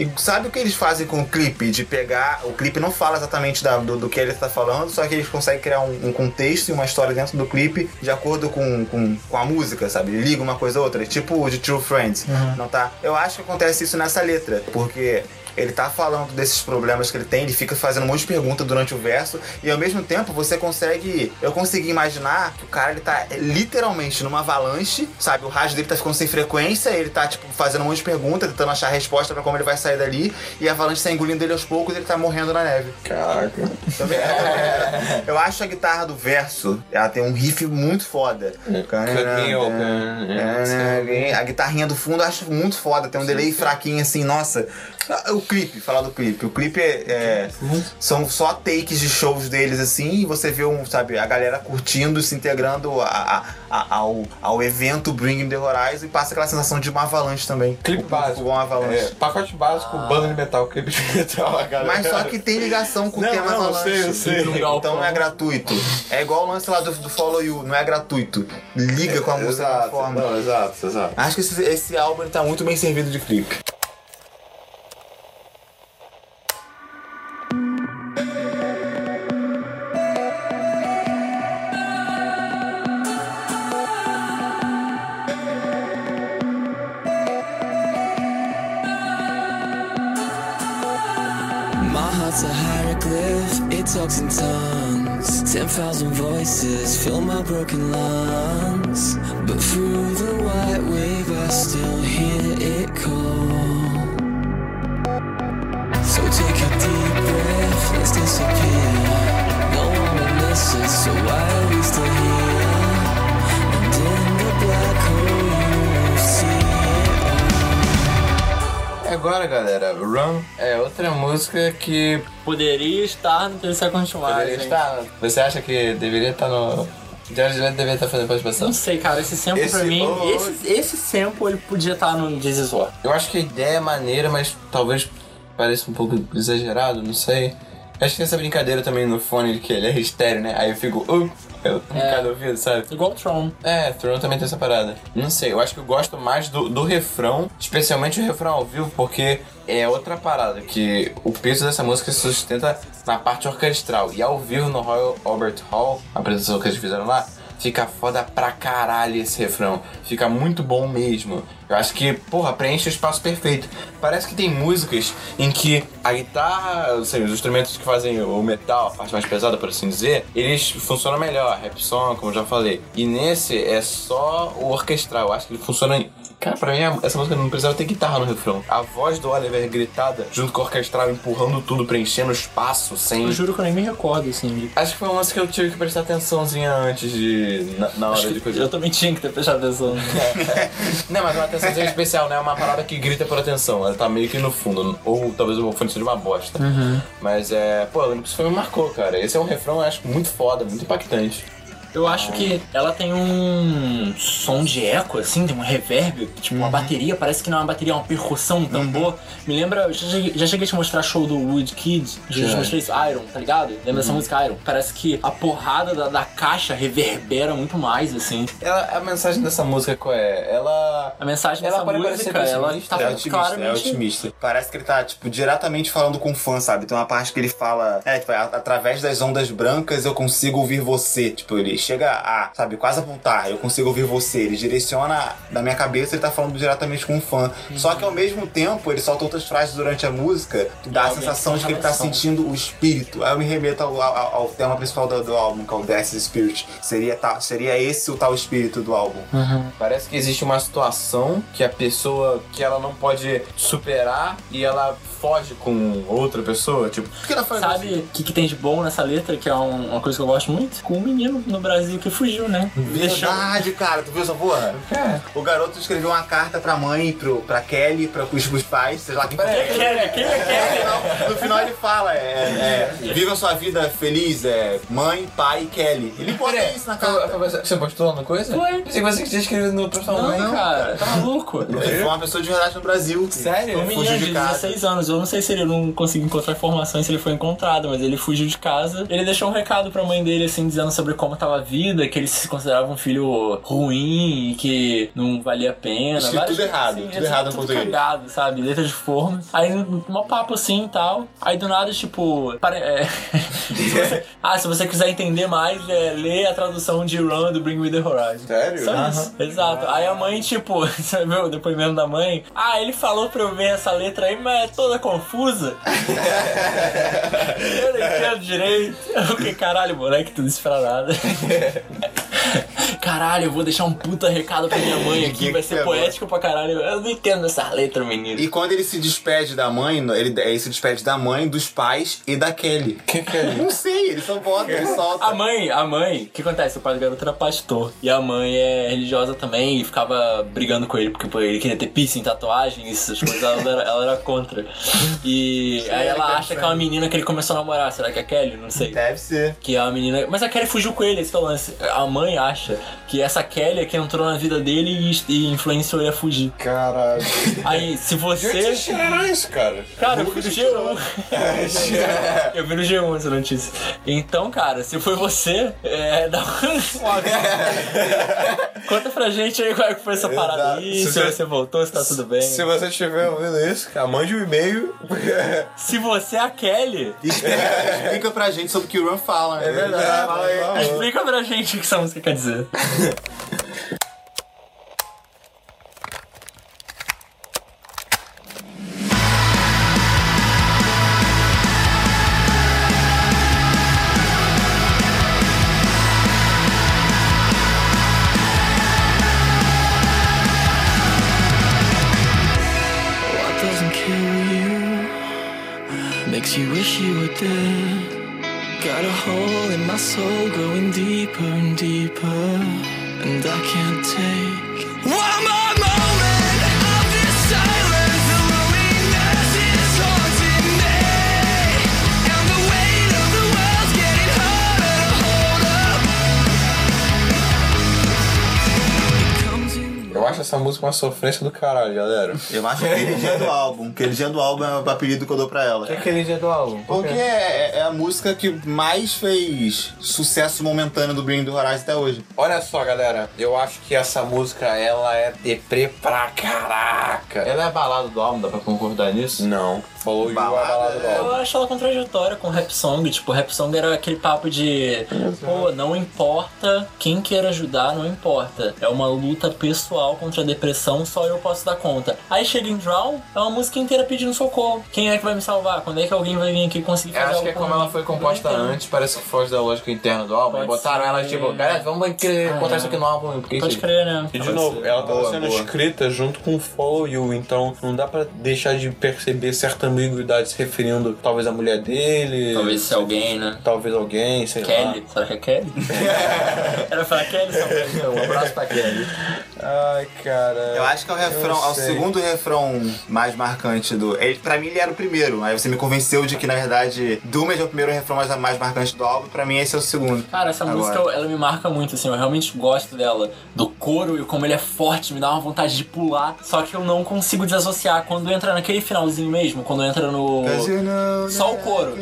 E sabe o que eles fazem com o clipe? De pegar. O clipe não fala exatamente da- do, do que ele está falando, só que eles conseguem criar um, um contexto e uma história dentro do clipe de acordo com, com, com a música, sabe? Liga uma coisa a outra. Tipo o de True Friends. Não tá? Eu acho que acontece isso nessa letra, porque. Ele tá falando desses problemas que ele tem, ele fica fazendo um monte de perguntas durante o verso, e ao mesmo tempo você consegue. Eu consegui imaginar que o cara ele tá literalmente numa avalanche, sabe? O rádio dele tá ficando sem frequência, ele tá, tipo, fazendo um monte de perguntas, tentando achar a resposta pra como ele vai sair dali, e a avalanche tá engolindo ele aos poucos e ele tá morrendo na neve. Caraca. Tá vendo? Eu acho a guitarra do verso, ela tem um riff muito foda. É, me open. A guitarrinha do fundo eu acho muito foda, tem um delay fraquinho assim, nossa. Ah, O clipe, falar do clipe. O clipe é, é- são só takes de shows deles assim, e você vê um, sabe, a galera curtindo, se integrando a- a- a- ao, ao evento Bring the Horizon e passa aquela sensação de uma avalanche também. Clipe O- básico. Uma avalanche. É, pacote básico, banda de metal, clipe de metal, a galera. Mas só que tem ligação com Não, o tema não, eu avalanche. sei, eu sei. Então não é gratuito. É igual o lance lá do, do Follow You, não é gratuito. Liga com a música da Exato, forma. não, exato, exato. Acho que esse, esse álbum tá muito bem servido de clipe. It talks in tongues. Ten thousand voices fill my broken lungs. But through the white wave, I still hear it call. So take a deep breath, let's disappear. No one will miss us, so why are we still here? And in the black hole, Agora, galera, Run é outra música que Poderia estar no terceiro continuar, poderia estar. Você acha que deveria estar no. Jared Leto devia estar fazendo participação. Não sei, cara, esse sample Esse- pra mim, oh, oh. esse, esse sample ele podia estar no This Is War. Eu acho que a ideia é maneira, mas talvez pareça um pouco exagerado, não sei. Acho que tem essa brincadeira também no fone de que ele é estéreo, né? Aí eu fico, uh, eu É. cada ouvido, sabe? Igual o Tron. É, Throne também tem essa parada. Não sei, eu acho que eu gosto mais do, do refrão, especialmente o refrão ao vivo, porque é outra parada, que o peso dessa música se sustenta na parte orquestral. E ao vivo no Royal Albert Hall, a apresentação que eles fizeram lá, fica foda pra caralho esse refrão. Fica muito bom mesmo. Eu acho que, porra, preenche o espaço perfeito. Parece que tem músicas em que a guitarra, assim, os instrumentos que fazem o metal, a parte mais pesada, por assim dizer, eles funcionam melhor, rap song, como já falei. E nesse é só o orquestral. Eu acho que ele funciona. Cara, pra mim, essa música não precisava ter guitarra no refrão. A voz do Oliver gritada, junto com o orquestral, empurrando tudo, preenchendo o espaço, sem. Eu juro que eu nem me recordo, assim. Acho que foi uma música que eu tive que prestar atençãozinha antes de. na, na hora de coisa. eu também tinha que ter prestado atenção. Não, mas é uma atençãozinha especial, não é uma parada que grita por atenção. Ela tá meio que no fundo. Ou talvez o fone seja uma bosta. Mas é. Pô, eu lembro que isso foi me marcou, cara. Esse é um refrão, eu acho, muito foda, muito impactante. Eu acho que ela tem um som de eco, assim, tem um reverb, tipo uma bateria, parece que não é uma bateria, é uma percussão, um tambor. Me lembra, já cheguei, já cheguei a te mostrar show do Wood Kid, já te mostrei isso, Iron, tá ligado? Lembra dessa música Iron? Parece que a porrada da, da caixa reverbera muito mais, assim. Ela, a mensagem dessa música qual é? Ela. A mensagem Ela dessa música, ela tá É otimista, claramente... é otimista. Parece que ele tá, tipo, diretamente falando com o fã, sabe? Tem uma parte que ele fala, é, tipo, através das ondas brancas eu consigo ouvir você. Tipo, ele chega a, sabe, quase apontar, eu consigo ouvir você. Ele direciona da minha cabeça, ele tá falando diretamente com o fã. Só que ao mesmo tempo, ele solta outras frases durante a música que dá a sensação de que ele tá sentindo o espírito. Aí eu me remeto ao, ao- ao tema principal do, do álbum, que é o Death Spirit. Seria, tá, seria esse o tal espírito do álbum. Parece que existe uma situação que a pessoa que ela não pode superar e ela foge com outra pessoa, tipo. Por que ela faz assim? Sabe o que, que tem de bom nessa letra, que é um- uma coisa que eu gosto muito? Com um menino no Brasil que fugiu, né? Deixou. Verdade, cara, tu viu essa porra? O garoto escreveu uma carta pra mãe, pro, pra Kelly, pra, pros, pros pais, seja lá quem for. Kelly, quem é Kelly? No final, no final ele fala, é, é, viva sua vida feliz, é, mãe, pai e Kelly. Ele bota isso na carta. Você postou uma coisa? Foi. Pensei que você tinha escrevido no profissional. Não, cara, tá maluco? Ele foi uma pessoa de verdade no Brasil. Sério? Um menino de de casa. 16 anos, eu não sei se ele não conseguiu encontrar informações se ele foi encontrado, mas ele fugiu de casa. Ele deixou um recado pra mãe dele, assim, dizendo sobre como tava a vida, que ele se considerava um filho ruim, que não valia a pena. Escrito várias tudo errado, assim, tudo é errado no tudo cagado, sabe? Letra de forma. Aí, um papo assim e tal. Aí do nada, tipo. pare- é, se você- ah, se você quiser entender mais, é, lê a tradução de Run do Bring Me the Horizon. Sério? Só isso. Exato. Aí a mãe, tipo, você viu o depoimento da mãe? Ah, ele falou pra eu ver essa letra aí, mas é toda confusa. eu não entendo direito. Eu fiquei, caralho, moleque, tudo isso pra nada. Caralho, eu vou deixar um puta recado pra minha mãe aqui, vai ser é, poético pra caralho. Eu não entendo essa letra, menino. E quando ele se despede da mãe, ele, ele se despede da mãe, dos pais e da Kelly. Que é isso? Não sei, ele só bota, ele solta. A mãe, a mãe, o que acontece? O pai do garoto era pastor. E a mãe é religiosa também e ficava brigando com ele, porque pô, ele queria ter piercing, tatuagem, essas coisas, ela era, ela era contra. E aí ela acha que é uma menina que ele começou a namorar. Será que é a Kelly? Não sei. Deve ser. Que é uma menina. Mas a Kelly fugiu com ele, esse é o lance. A mãe acha que essa Kelly é que entrou na vida dele e, e influenciou ele a fugir. Caralho. Aí, se você. tiraram isso, cara? Cara, eu fui no G1. eu vi no G1 essa notícia. Então, cara, se foi você, é, dá uma... Conta pra gente aí qual é que foi essa parada aí, Se se você- voltou, se tá tudo bem. Se você estiver ouvindo isso, cara, mande um e-mail. Se você é a Kelly, Explica, explica pra gente sobre o que o Run fala. É verdade. Fala aí. Explica pra gente o que essa música quer dizer. Soul going deeper and deeper, and I can't take one more essa música é uma sofrência do caralho, galera. Eu acho que aquele dia do álbum. Aquele dia do álbum é o apelido que eu dou pra ela. Que é aquele dia do álbum? Porque é, é a música que mais fez sucesso momentâneo do Bring do Horizon até hoje. Olha só, galera, eu acho que essa música, ela é deprê pra caraca. Ela é a balada do álbum, dá pra concordar nisso? Não, falou you a Balada, balada do é. álbum. Eu acho ela contraditória com rap song. Tipo, rap song era aquele papo de, pô, não importa quem queira ajudar, não importa. É uma luta pessoal contra a depressão, só eu posso dar conta. Aí chega em Drown, é uma música inteira pedindo socorro. Quem é que vai me salvar? Quando é que alguém vai vir aqui conseguir Eu fazer acho que é como ela foi composta Eu antes, parece que foge da lógica interna do álbum. Pode Botaram ser. ela tipo, galera, vamos querer Ah, botar é. isso aqui no álbum. Porque Pode crer, né? E de novo, ser. ela tava Boa, sendo boa. escrita junto com Follow You, então não dá pra deixar de perceber certa ambiguidade se referindo talvez à mulher dele. Talvez se alguém, né? Talvez alguém, sei Kelly. Será que é Kelly? Era falar Kelly, só Um abraço pra Kelly. Ai, cara. Eu acho que é o refrão, é o segundo refrão mais marcante do. Ele, pra mim ele era o primeiro. Aí você me convenceu de que, na verdade, Doomage é o primeiro refrão mais, mais marcante do álbum. Pra mim esse é o segundo. Cara, essa Agora. música, ela me marca muito, assim, eu realmente gosto dela. Do coro e como ele é forte, me dá uma vontade de pular. Só que eu não consigo desassociar quando entra naquele finalzinho mesmo, quando entra no... Só o coro.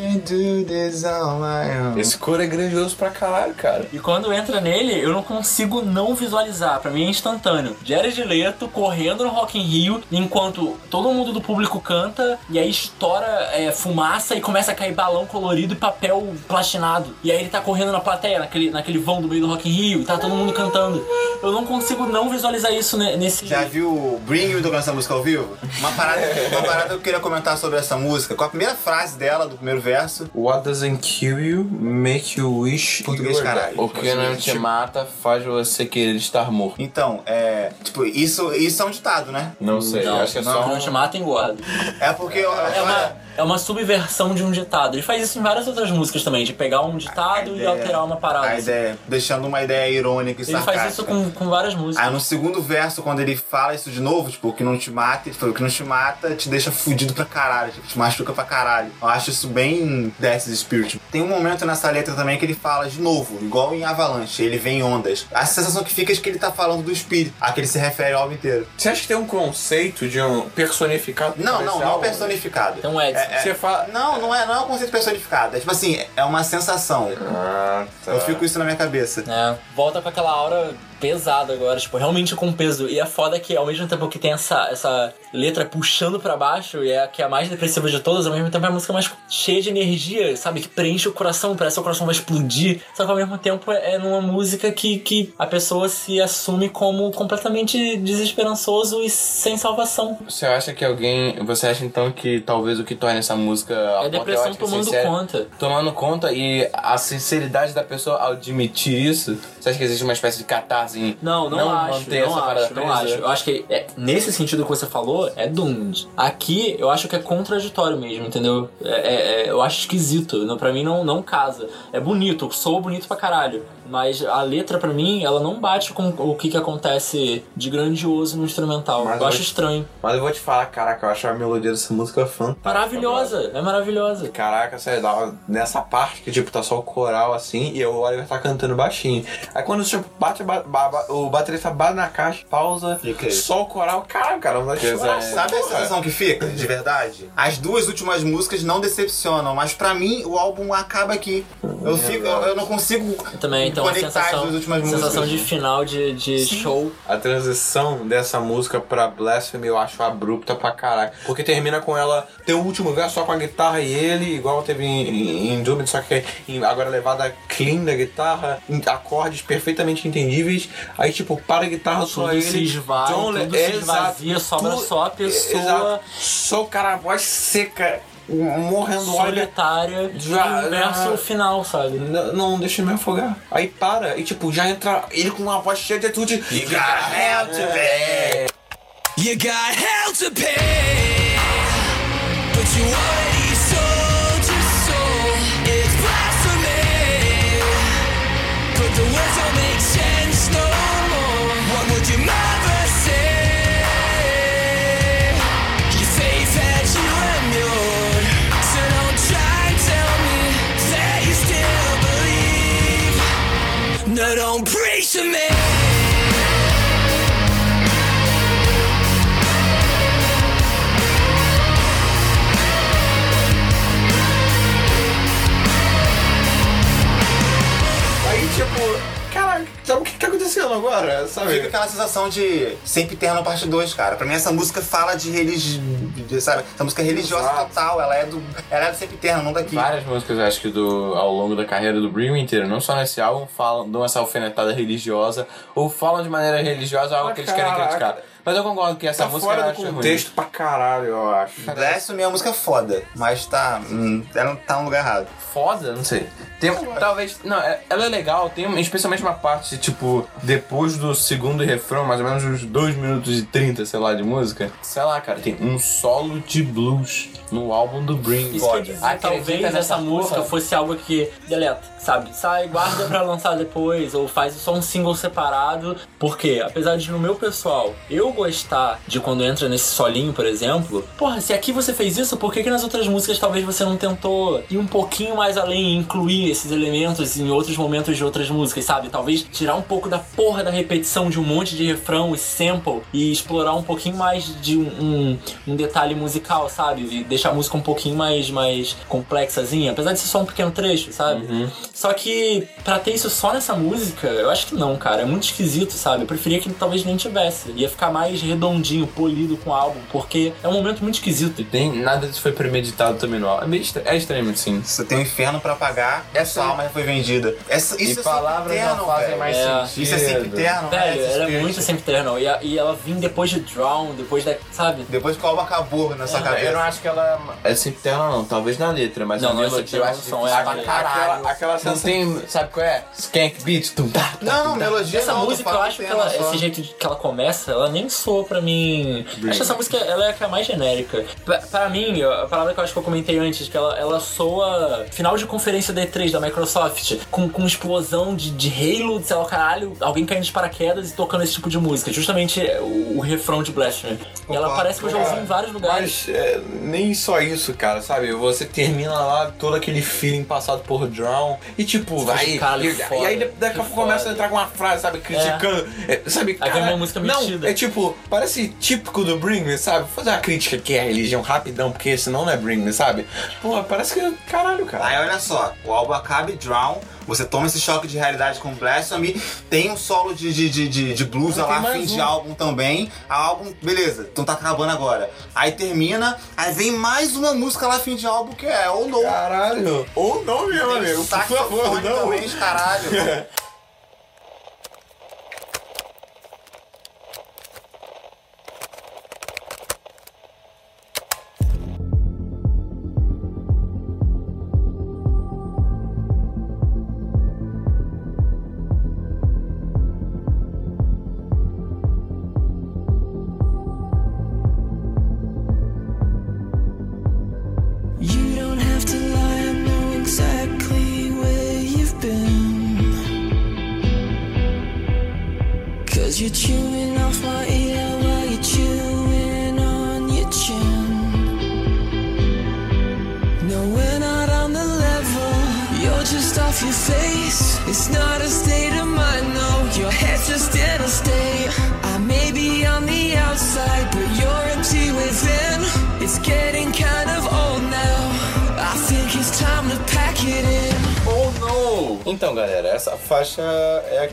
Esse coro é grandioso pra caralho, cara. E quando entra nele, eu não consigo não visualizar. Pra mim é instantâneo. Jared Leto correndo no Rock in Rio, enquanto todo mundo do público canta, e aí estoura é, fumaça e começa a cair balão colorido e papel platinado. E aí ele tá correndo na plateia, naquele, naquele vão do meio do Rock in Rio, e tá todo mundo cantando. Eu não consigo não visualizar isso ne- nesse... Já viu o Bring You tocando essa música ao vivo? Uma parada, uma parada que eu queria comentar sobre essa música. Com a primeira frase dela, do primeiro verso. What doesn't kill you make you wish Português, you caralho. O que não te mata faz você querer estar morto. Então, é. Tipo, isso, isso é um ditado, né? Não sei, Não, acho que é não, só não um... te mata, engorda. É porque. eu- É uma, é uma subversão de um ditado. Ele faz isso em várias outras músicas também, de pegar um ditado e ideia- alterar uma parada. A assim. ideia, deixando uma ideia irônica e Ele sarcástica. faz isso com, com várias músicas. Aí no segundo verso, quando ele fala isso de novo, tipo, o que não te mata, ele fala, o que não te mata te deixa fudido pra caralho, tipo, te machuca pra caralho. Eu acho isso bem Death's Spirit. Tem um momento nessa letra também que ele fala de novo, igual em Avalanche, ele vem em ondas. A sensação que fica é de que ele tá falando do espírito, a que ele se refere ao álbum inteiro. Você acha que tem um conceito de um personificado? Não, não, não personificado. Então, É, é- Você fala. Não, não é, não é um conceito personificado. É tipo assim, é uma sensação. Ah, tá. Eu fico isso na minha cabeça. É, volta com aquela aura pesada agora, tipo, realmente com peso. E é foda que ao mesmo tempo que tem essa, essa letra puxando pra baixo, e é a que é a mais depressiva de todas, ao mesmo tempo é a música mais cheia de energia, sabe? Que preenche o coração, parece que o coração vai explodir. Só que ao mesmo tempo é, é numa música que, que a pessoa se assume como completamente desesperançoso e sem salvação. Você acha que alguém... Você acha então que talvez o que torne essa música... É depressão tomando conta. Tomando conta e a sinceridade da pessoa ao admitir isso, você acha que existe uma espécie de catarse em Não, não, acho, manter não essa parada acho, não acho. Eu acho que é, nesse sentido que você falou, é Doomed. Aqui, eu acho que é contraditório mesmo, entendeu? É, é- é- eu acho esquisito. Não, pra mim não, não casa. É bonito, soa bonito pra caralho. Mas a letra, pra mim, ela não bate com o que, que acontece de grandioso no instrumental. Mas eu acho estranho. Mas eu vou te falar, caraca, eu acho a melodia dessa música fantástica. Maravilhosa, é maravilhosa. Caraca, sério, nessa parte que tipo, tá só o coral assim e o Oliver tá cantando baixinho. Aí quando tipo, bate, ba- ba- ba- o baterista bate na caixa, pausa, só o coral, caralho, cara, não chorar. é. Sabe a sensação que fica, de verdade? As duas últimas músicas não decepcionam, mas pra mim o álbum acaba aqui. Eu fico, eu, eu não consigo Eu também, então, a sensação, sensação músicas. de final de, de show. A transição dessa música pra Blasphemy eu acho abrupta pra caralho. Porque termina com ela ter o último verso só com a guitarra e ele, igual teve em, em, em Doom, só que em- agora levada clean da guitarra, em acordes perfeitamente entendíveis. Aí, tipo, para a guitarra só Tudo ele. se esvai, John Le- tudo se Exato. esvazia, sobra só a pessoa Exato. Só o cara, a voz seca, morrendo solitária Já- e verso já- final, sabe? Não, não, deixa eu me afogar. Aí para, e tipo, já entra ele com uma voz cheia de atitude. You got hell to pay. You got hell to pay, but you already don't preach to me. tipo, cantando agora, sabe? Fica aquela sensação de sempre terno parte 2, cara. Pra mim essa música fala de religião, sabe? Essa música é religiosa Exato. total, ela é do ela é do sempre terno, não daqui. Várias músicas, eu acho que do, ao longo da carreira do Brim inteiro, não só nesse álbum, falam, dão essa alfinetada religiosa, ou falam de maneira religiosa algo Ah, que eles querem criticar. Mas eu concordo que essa Tá música fora do ruim. contexto pra caralho, eu acho. Blasphemy é uma música foda, mas tá. Hum, ela tá no lugar errado. Foda, não sei. Tem, talvez. Não, é- ela é legal, tem especialmente uma parte, tipo, depois do segundo refrão, mais ou menos uns 2 minutos e 30, sei lá, de música. Sei lá, cara, tem um solo de blues no álbum do Bring. Isso quer dizer, talvez essa música fosse algo que deleta, sabe? Sai, guarda pra lançar depois, ou faz só um single separado. Porque, apesar de no meu pessoal eu gostar de quando entra nesse solinho, por exemplo, porra, se aqui você fez isso, por que, que nas outras músicas talvez você não tentou ir um pouquinho mais além e incluir esses elementos em outros momentos de outras músicas, sabe? Talvez tirar um pouco da porra da repetição de um monte de refrão e sample e explorar um pouquinho mais de um, um, um detalhe musical, sabe? E deixar a música um pouquinho mais, mais complexazinha, apesar de ser só um pequeno trecho, sabe? Só que pra ter isso só nessa música, eu acho que não, cara. É muito esquisito, sabe? Eu preferia que talvez nem tivesse. Ia ficar mais redondinho, polido com o álbum, porque é um momento muito esquisito. Tem, nada disso foi premeditado também no álbum. É, meio estra- é estranho, sim. Você tem um inferno pra pagar, essa alma já foi vendida. Essa, isso e é palavras sempre não terno, fazem velho. mais É. sentido. Isso é sempre terno, Velho, né? ela é muito sempre eternal. E, a- e ela vem depois de Drown, depois da. Sabe? Depois que o álbum acabou na sua Eu cabeça. não acho que ela é sempre terna, não. Talvez na letra, mas Não, a não, melodia eu acho som é pra caralho. Aquela, sensação. tem, sabe qual é? Skank Beat. Tum, tá, tá, Não, tá. melodia Essa música, eu acho que ela- esse jeito que ela começa, ela nem soa pra mim. Acho que essa música ela é a que é mais genérica. Pra, pra mim, a palavra que eu acho que eu comentei antes, que ela, ela soa final de conferência da E3 da Microsoft, com, com explosão de, de Halo, sei lá, caralho, alguém caindo de paraquedas e tocando esse tipo de música. Justamente o, o refrão de Blasphemy. E ela parece que eu já ouvi em vários lugares. Mas é, nem só isso, cara, sabe? Você termina lá todo aquele feeling passado por Drown e tipo, vai. caralho, e, foda, e aí daqui a pouco começa a entrar com uma frase, sabe? Criticando. é, sabe, Aí vem uma música Não, metida. é tipo, parece típico do Bring Me, sabe? Fazer uma crítica aqui à religião rapidão, porque senão não é Bring Me, sabe? Pô, parece que. Caralho, cara. Aí olha só, o álbum acaba e Drown, você toma esse choque de realidade com Blasphemy, tem um solo de, de, de, de, de blues Não, lá, fim um. de álbum também. A álbum, beleza, então tá acabando agora. Aí termina, aí vem mais uma música lá, fim de álbum, que é Oh No. Caralho. Ou não, meu amigo. Por favor, não. também, caralho.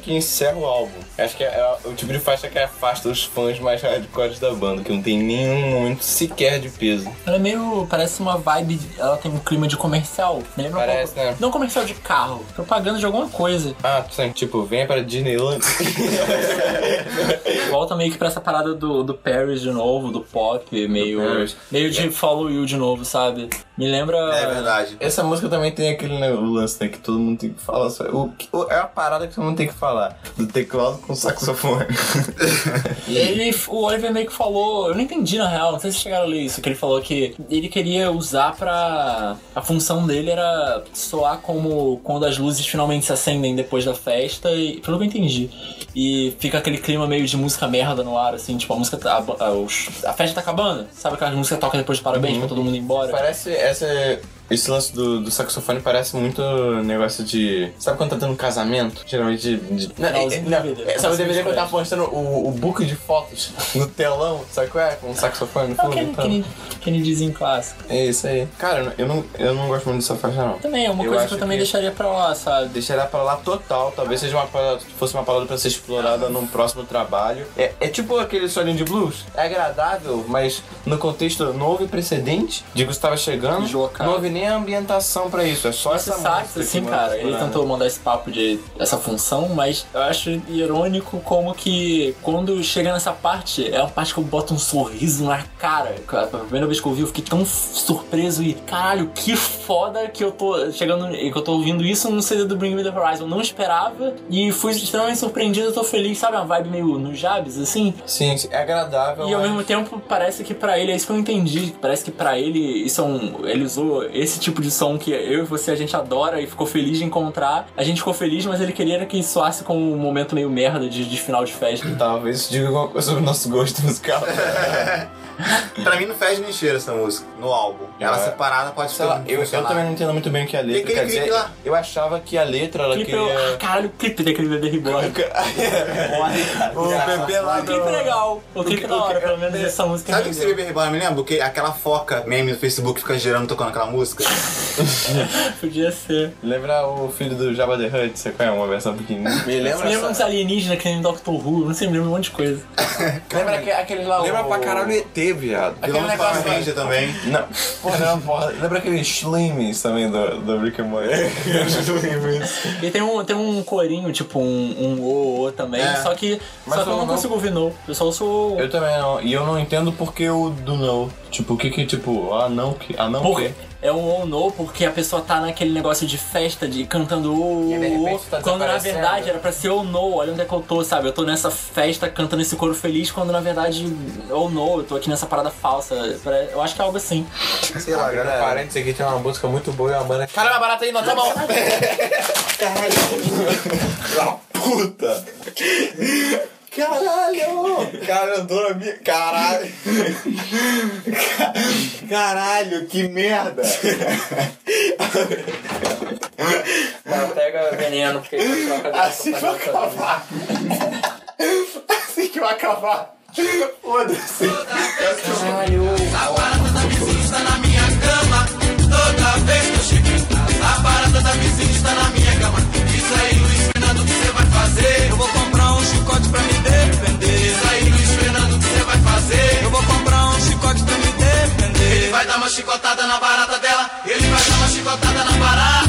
é a Acho que é, é o tipo de faixa que afasta os fãs mais hardcores da banda, que não tem nenhum momento sequer de peso. Ela é meio. parece uma vibe. de- Ela tem um clima de comercial. Lembra um Parece, pouco- né? Não comercial de carro, propaganda de alguma coisa. Ah, sim, tipo, venha para Disneyland. Volta meio que pra essa parada do, do Paris de novo, do pop, meio. Paris. meio de Follow You de novo, sabe? Me lembra. É verdade. Essa música também tem aquele né, lance, né, que todo mundo tem que falar. Só, o, que- o- é a parada que todo mundo tem que falar. Do teclado com saxofone. Ele, o Oliver meio que falou, eu não entendi na real, não sei se chegaram a ler isso, que ele falou que ele queria usar pra. A função dele era soar como quando as luzes finalmente se acendem depois da festa, e pelo que eu entendi. E fica aquele clima meio de música merda no ar, assim, tipo, a música. tá- A, a, a festa tá acabando, sabe aquelas músicas que toca depois de parabéns pra todo mundo ir embora? Parece essa. Esse lance do, do saxofone parece muito negócio de. Sabe quando tá tendo um casamento? Geralmente de. de- não, é, Finalzinho não, do DVD. é, sabe o DVD quando tá postando o, o book de fotos no telão? Sabe qual é? Com um saxofone no É o fundo? Kenny- então. Kennedyzinho clássico. É isso aí. Cara, eu não, eu não gosto muito dessa faixa, não. Também é uma Eu coisa que eu também que- deixaria pra lá, sabe? Deixaria pra lá total. Talvez seja uma parada, fosse uma palavra pra ser explorada num próximo trabalho. É, é tipo aquele solinho de blues. É agradável, mas no contexto não houve precedente de que estava chegando. Deslocado. Não houve nem ambientação pra isso. É só essa sax, assim, cara, ele tentou mandar esse papo de essa função, mas eu acho irônico como que quando chega nessa parte, é uma parte que eu boto um sorriso na cara. A primeira vez que eu vi, eu fiquei tão surpreso e, caralho, que foda que eu tô chegando, que eu tô ouvindo isso no CD do Bring Me The Horizon. Eu não esperava e fui extremamente surpreendido, eu tô feliz, sabe? Uma vibe meio no Jabs, assim. Sim, é agradável. E ao mas- mesmo tempo parece que pra ele, é isso que eu entendi, parece que pra ele isso é um, ele usou esse tipo de som que eu e você a gente adora e ficou feliz de encontrar. A gente ficou feliz, mas ele queria que soasse como um momento meio merda de, de final de festa. Talvez isso diga alguma coisa sobre o nosso gosto musical. Pra mim não fede nem cheiro essa música no álbum. Ela É. separada pode lá, eu, eu também não entendo muito bem o que é a letra quer dizer. lá. Eu achava que a letra ela Clipe, eu, ah, queria. caralho, o clipe daquele bebê reborn. o bebê lá O clipe é legal, o clipe é da hora, pelo menos essa música Sabe o é que esse bebê reborn me lembra? Que aquela foca meme no Facebook fica girando tocando aquela música. Podia ser. Lembra o filho do Jabba the Hutt, você conhece uma versão pequenininha? Me lembra, Você lembra uns alienígenas que nem Doctor Who? Não sei, me lembra um monte de coisa. Lembra aque- aquele lá lembra pra caralho ET, viado. Aquele Vilão de Power negócio Ranger também. Não, porra, não, porra. Lembra aqueles Slimmings também do, do Rick and Morty? E tem um, tem um corinho, tipo um, um o, o também, É. só que, Mas só que eu eu não não- consigo ouvir no. Eu só ouço Eu também não. E eu não entendo porque o do não. Tipo, o que que, tipo, ah não, que. Ah não, Por, que. É um ou no porque a pessoa tá naquele negócio de festa, de cantando o E tá quando na verdade era pra ser ou no, olha onde é que eu tô, sabe? Eu tô nessa festa cantando esse coro feliz, quando na verdade ou no, eu tô aqui nessa parada falsa. Eu acho que é algo assim. Sei lá, Abrindo galera. parênteses aqui, tem uma música muito boa e uma banda... Caramba, barata aí, não, tá bom. Puta! Caralho! Cara, andou na minha... Caralho! Caralho, que merda! Pega veneno, porque troca Assim vai acabar! Assim que vai acabar! Foda-se! A barata da vizinha está na minha cama. Toda vez que eu chego em casa, a barata da vizinha está na minha cama. Diz aí, Luiz fazer? Eu vou comprar um chicote pra me defender. Diz aí, Luiz Fernando, o que você vai fazer? Eu vou comprar um chicote pra me defender. Ele vai dar uma chicotada na barata dela. Ele vai dar uma chicotada na barata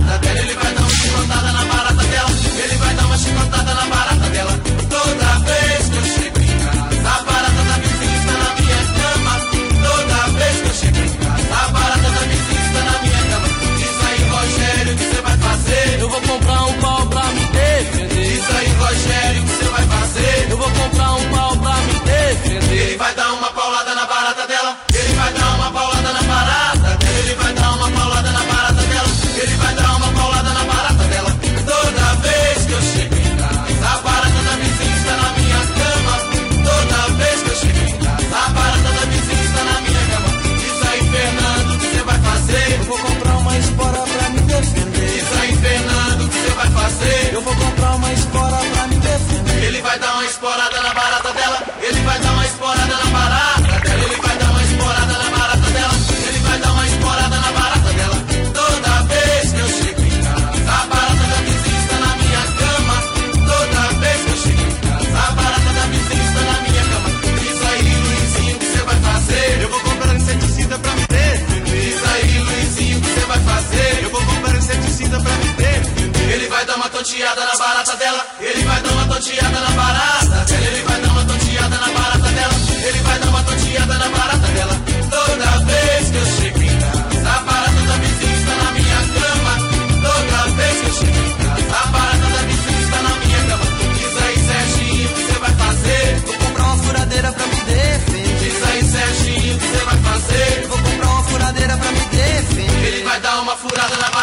tonteada na barata dela. Ele vai dar uma tonteada na barata dela. Ele vai dar uma tonteada na barata dela. Ele vai dar uma tonteada na barata dela. Toda vez que eu chego em casa, a barata da vizinha está na minha cama. Toda vez que eu chego em casa, a barata da vizinha está na minha cama. Diz aí, Serginho, o que você vai fazer? Vou comprar uma furadeira pra me defender. Diz aí, Serginho, o que você vai fazer? Vou comprar uma furadeira pra me defender. Ele vai dar uma furada na barata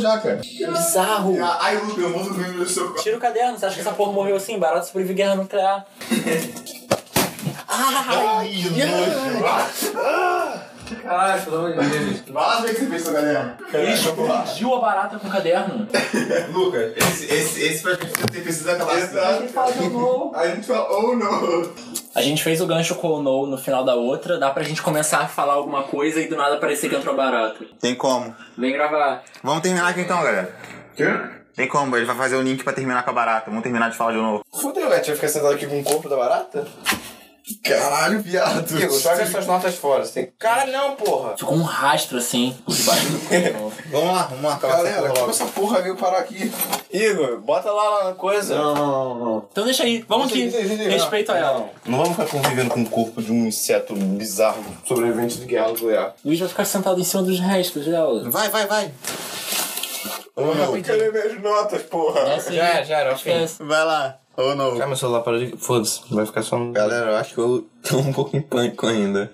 já, cara. Bizarro. Ai, Luca, eu mostro o número do seu corpo. Tira o caderno, você acha que essa porra morreu assim? Barato sobrevive guerra nuclear. Ai, Caralho, pelo amor de Deus. Vai lá ver o que você fez com a galera. Ele explodiu a barata com o caderno. Luca, esse, esse, esse pra gente ter precisa acabar. Exato. A gente fala, oh não. A gente fez o gancho com o no no final da outra, dá pra gente começar a falar alguma coisa e do nada parecer que entrou barata. Tem como. Vem gravar. Vamos terminar aqui então, galera. Tem como, ele vai fazer o link pra terminar com a barata. Vamos terminar de falar de novo. Fudeu, velho. Tinha que ficar sentado aqui com o corpo da barata? Caralho, viado. Igor, joga essas notas fora. Você tem... Caralho, não, porra. Ficou um rastro assim, por debaixo do corpo. Vamos lá, vamos acabar Galera, essa porra como essa porra veio parar aqui? Igor, bota lá na coisa. Não, não, não, não. Então deixa aí, vamos aqui. Deixa aí, deixa aí, Respeito a ela. Não vamos ficar convivendo com o corpo de um inseto bizarro sobrevivente de guerra nuclear. Luiz vai ficar sentado em cima dos restos dela. Vai, vai, vai. Oh, não. Cadê minhas notas, porra? Essa aí, Já era, já era, esquece. Vai lá. Oh não. Cara, meu celular para de. Foda-se, vai ficar só no. Galera, eu acho que eu tô um pouco em pânico ainda.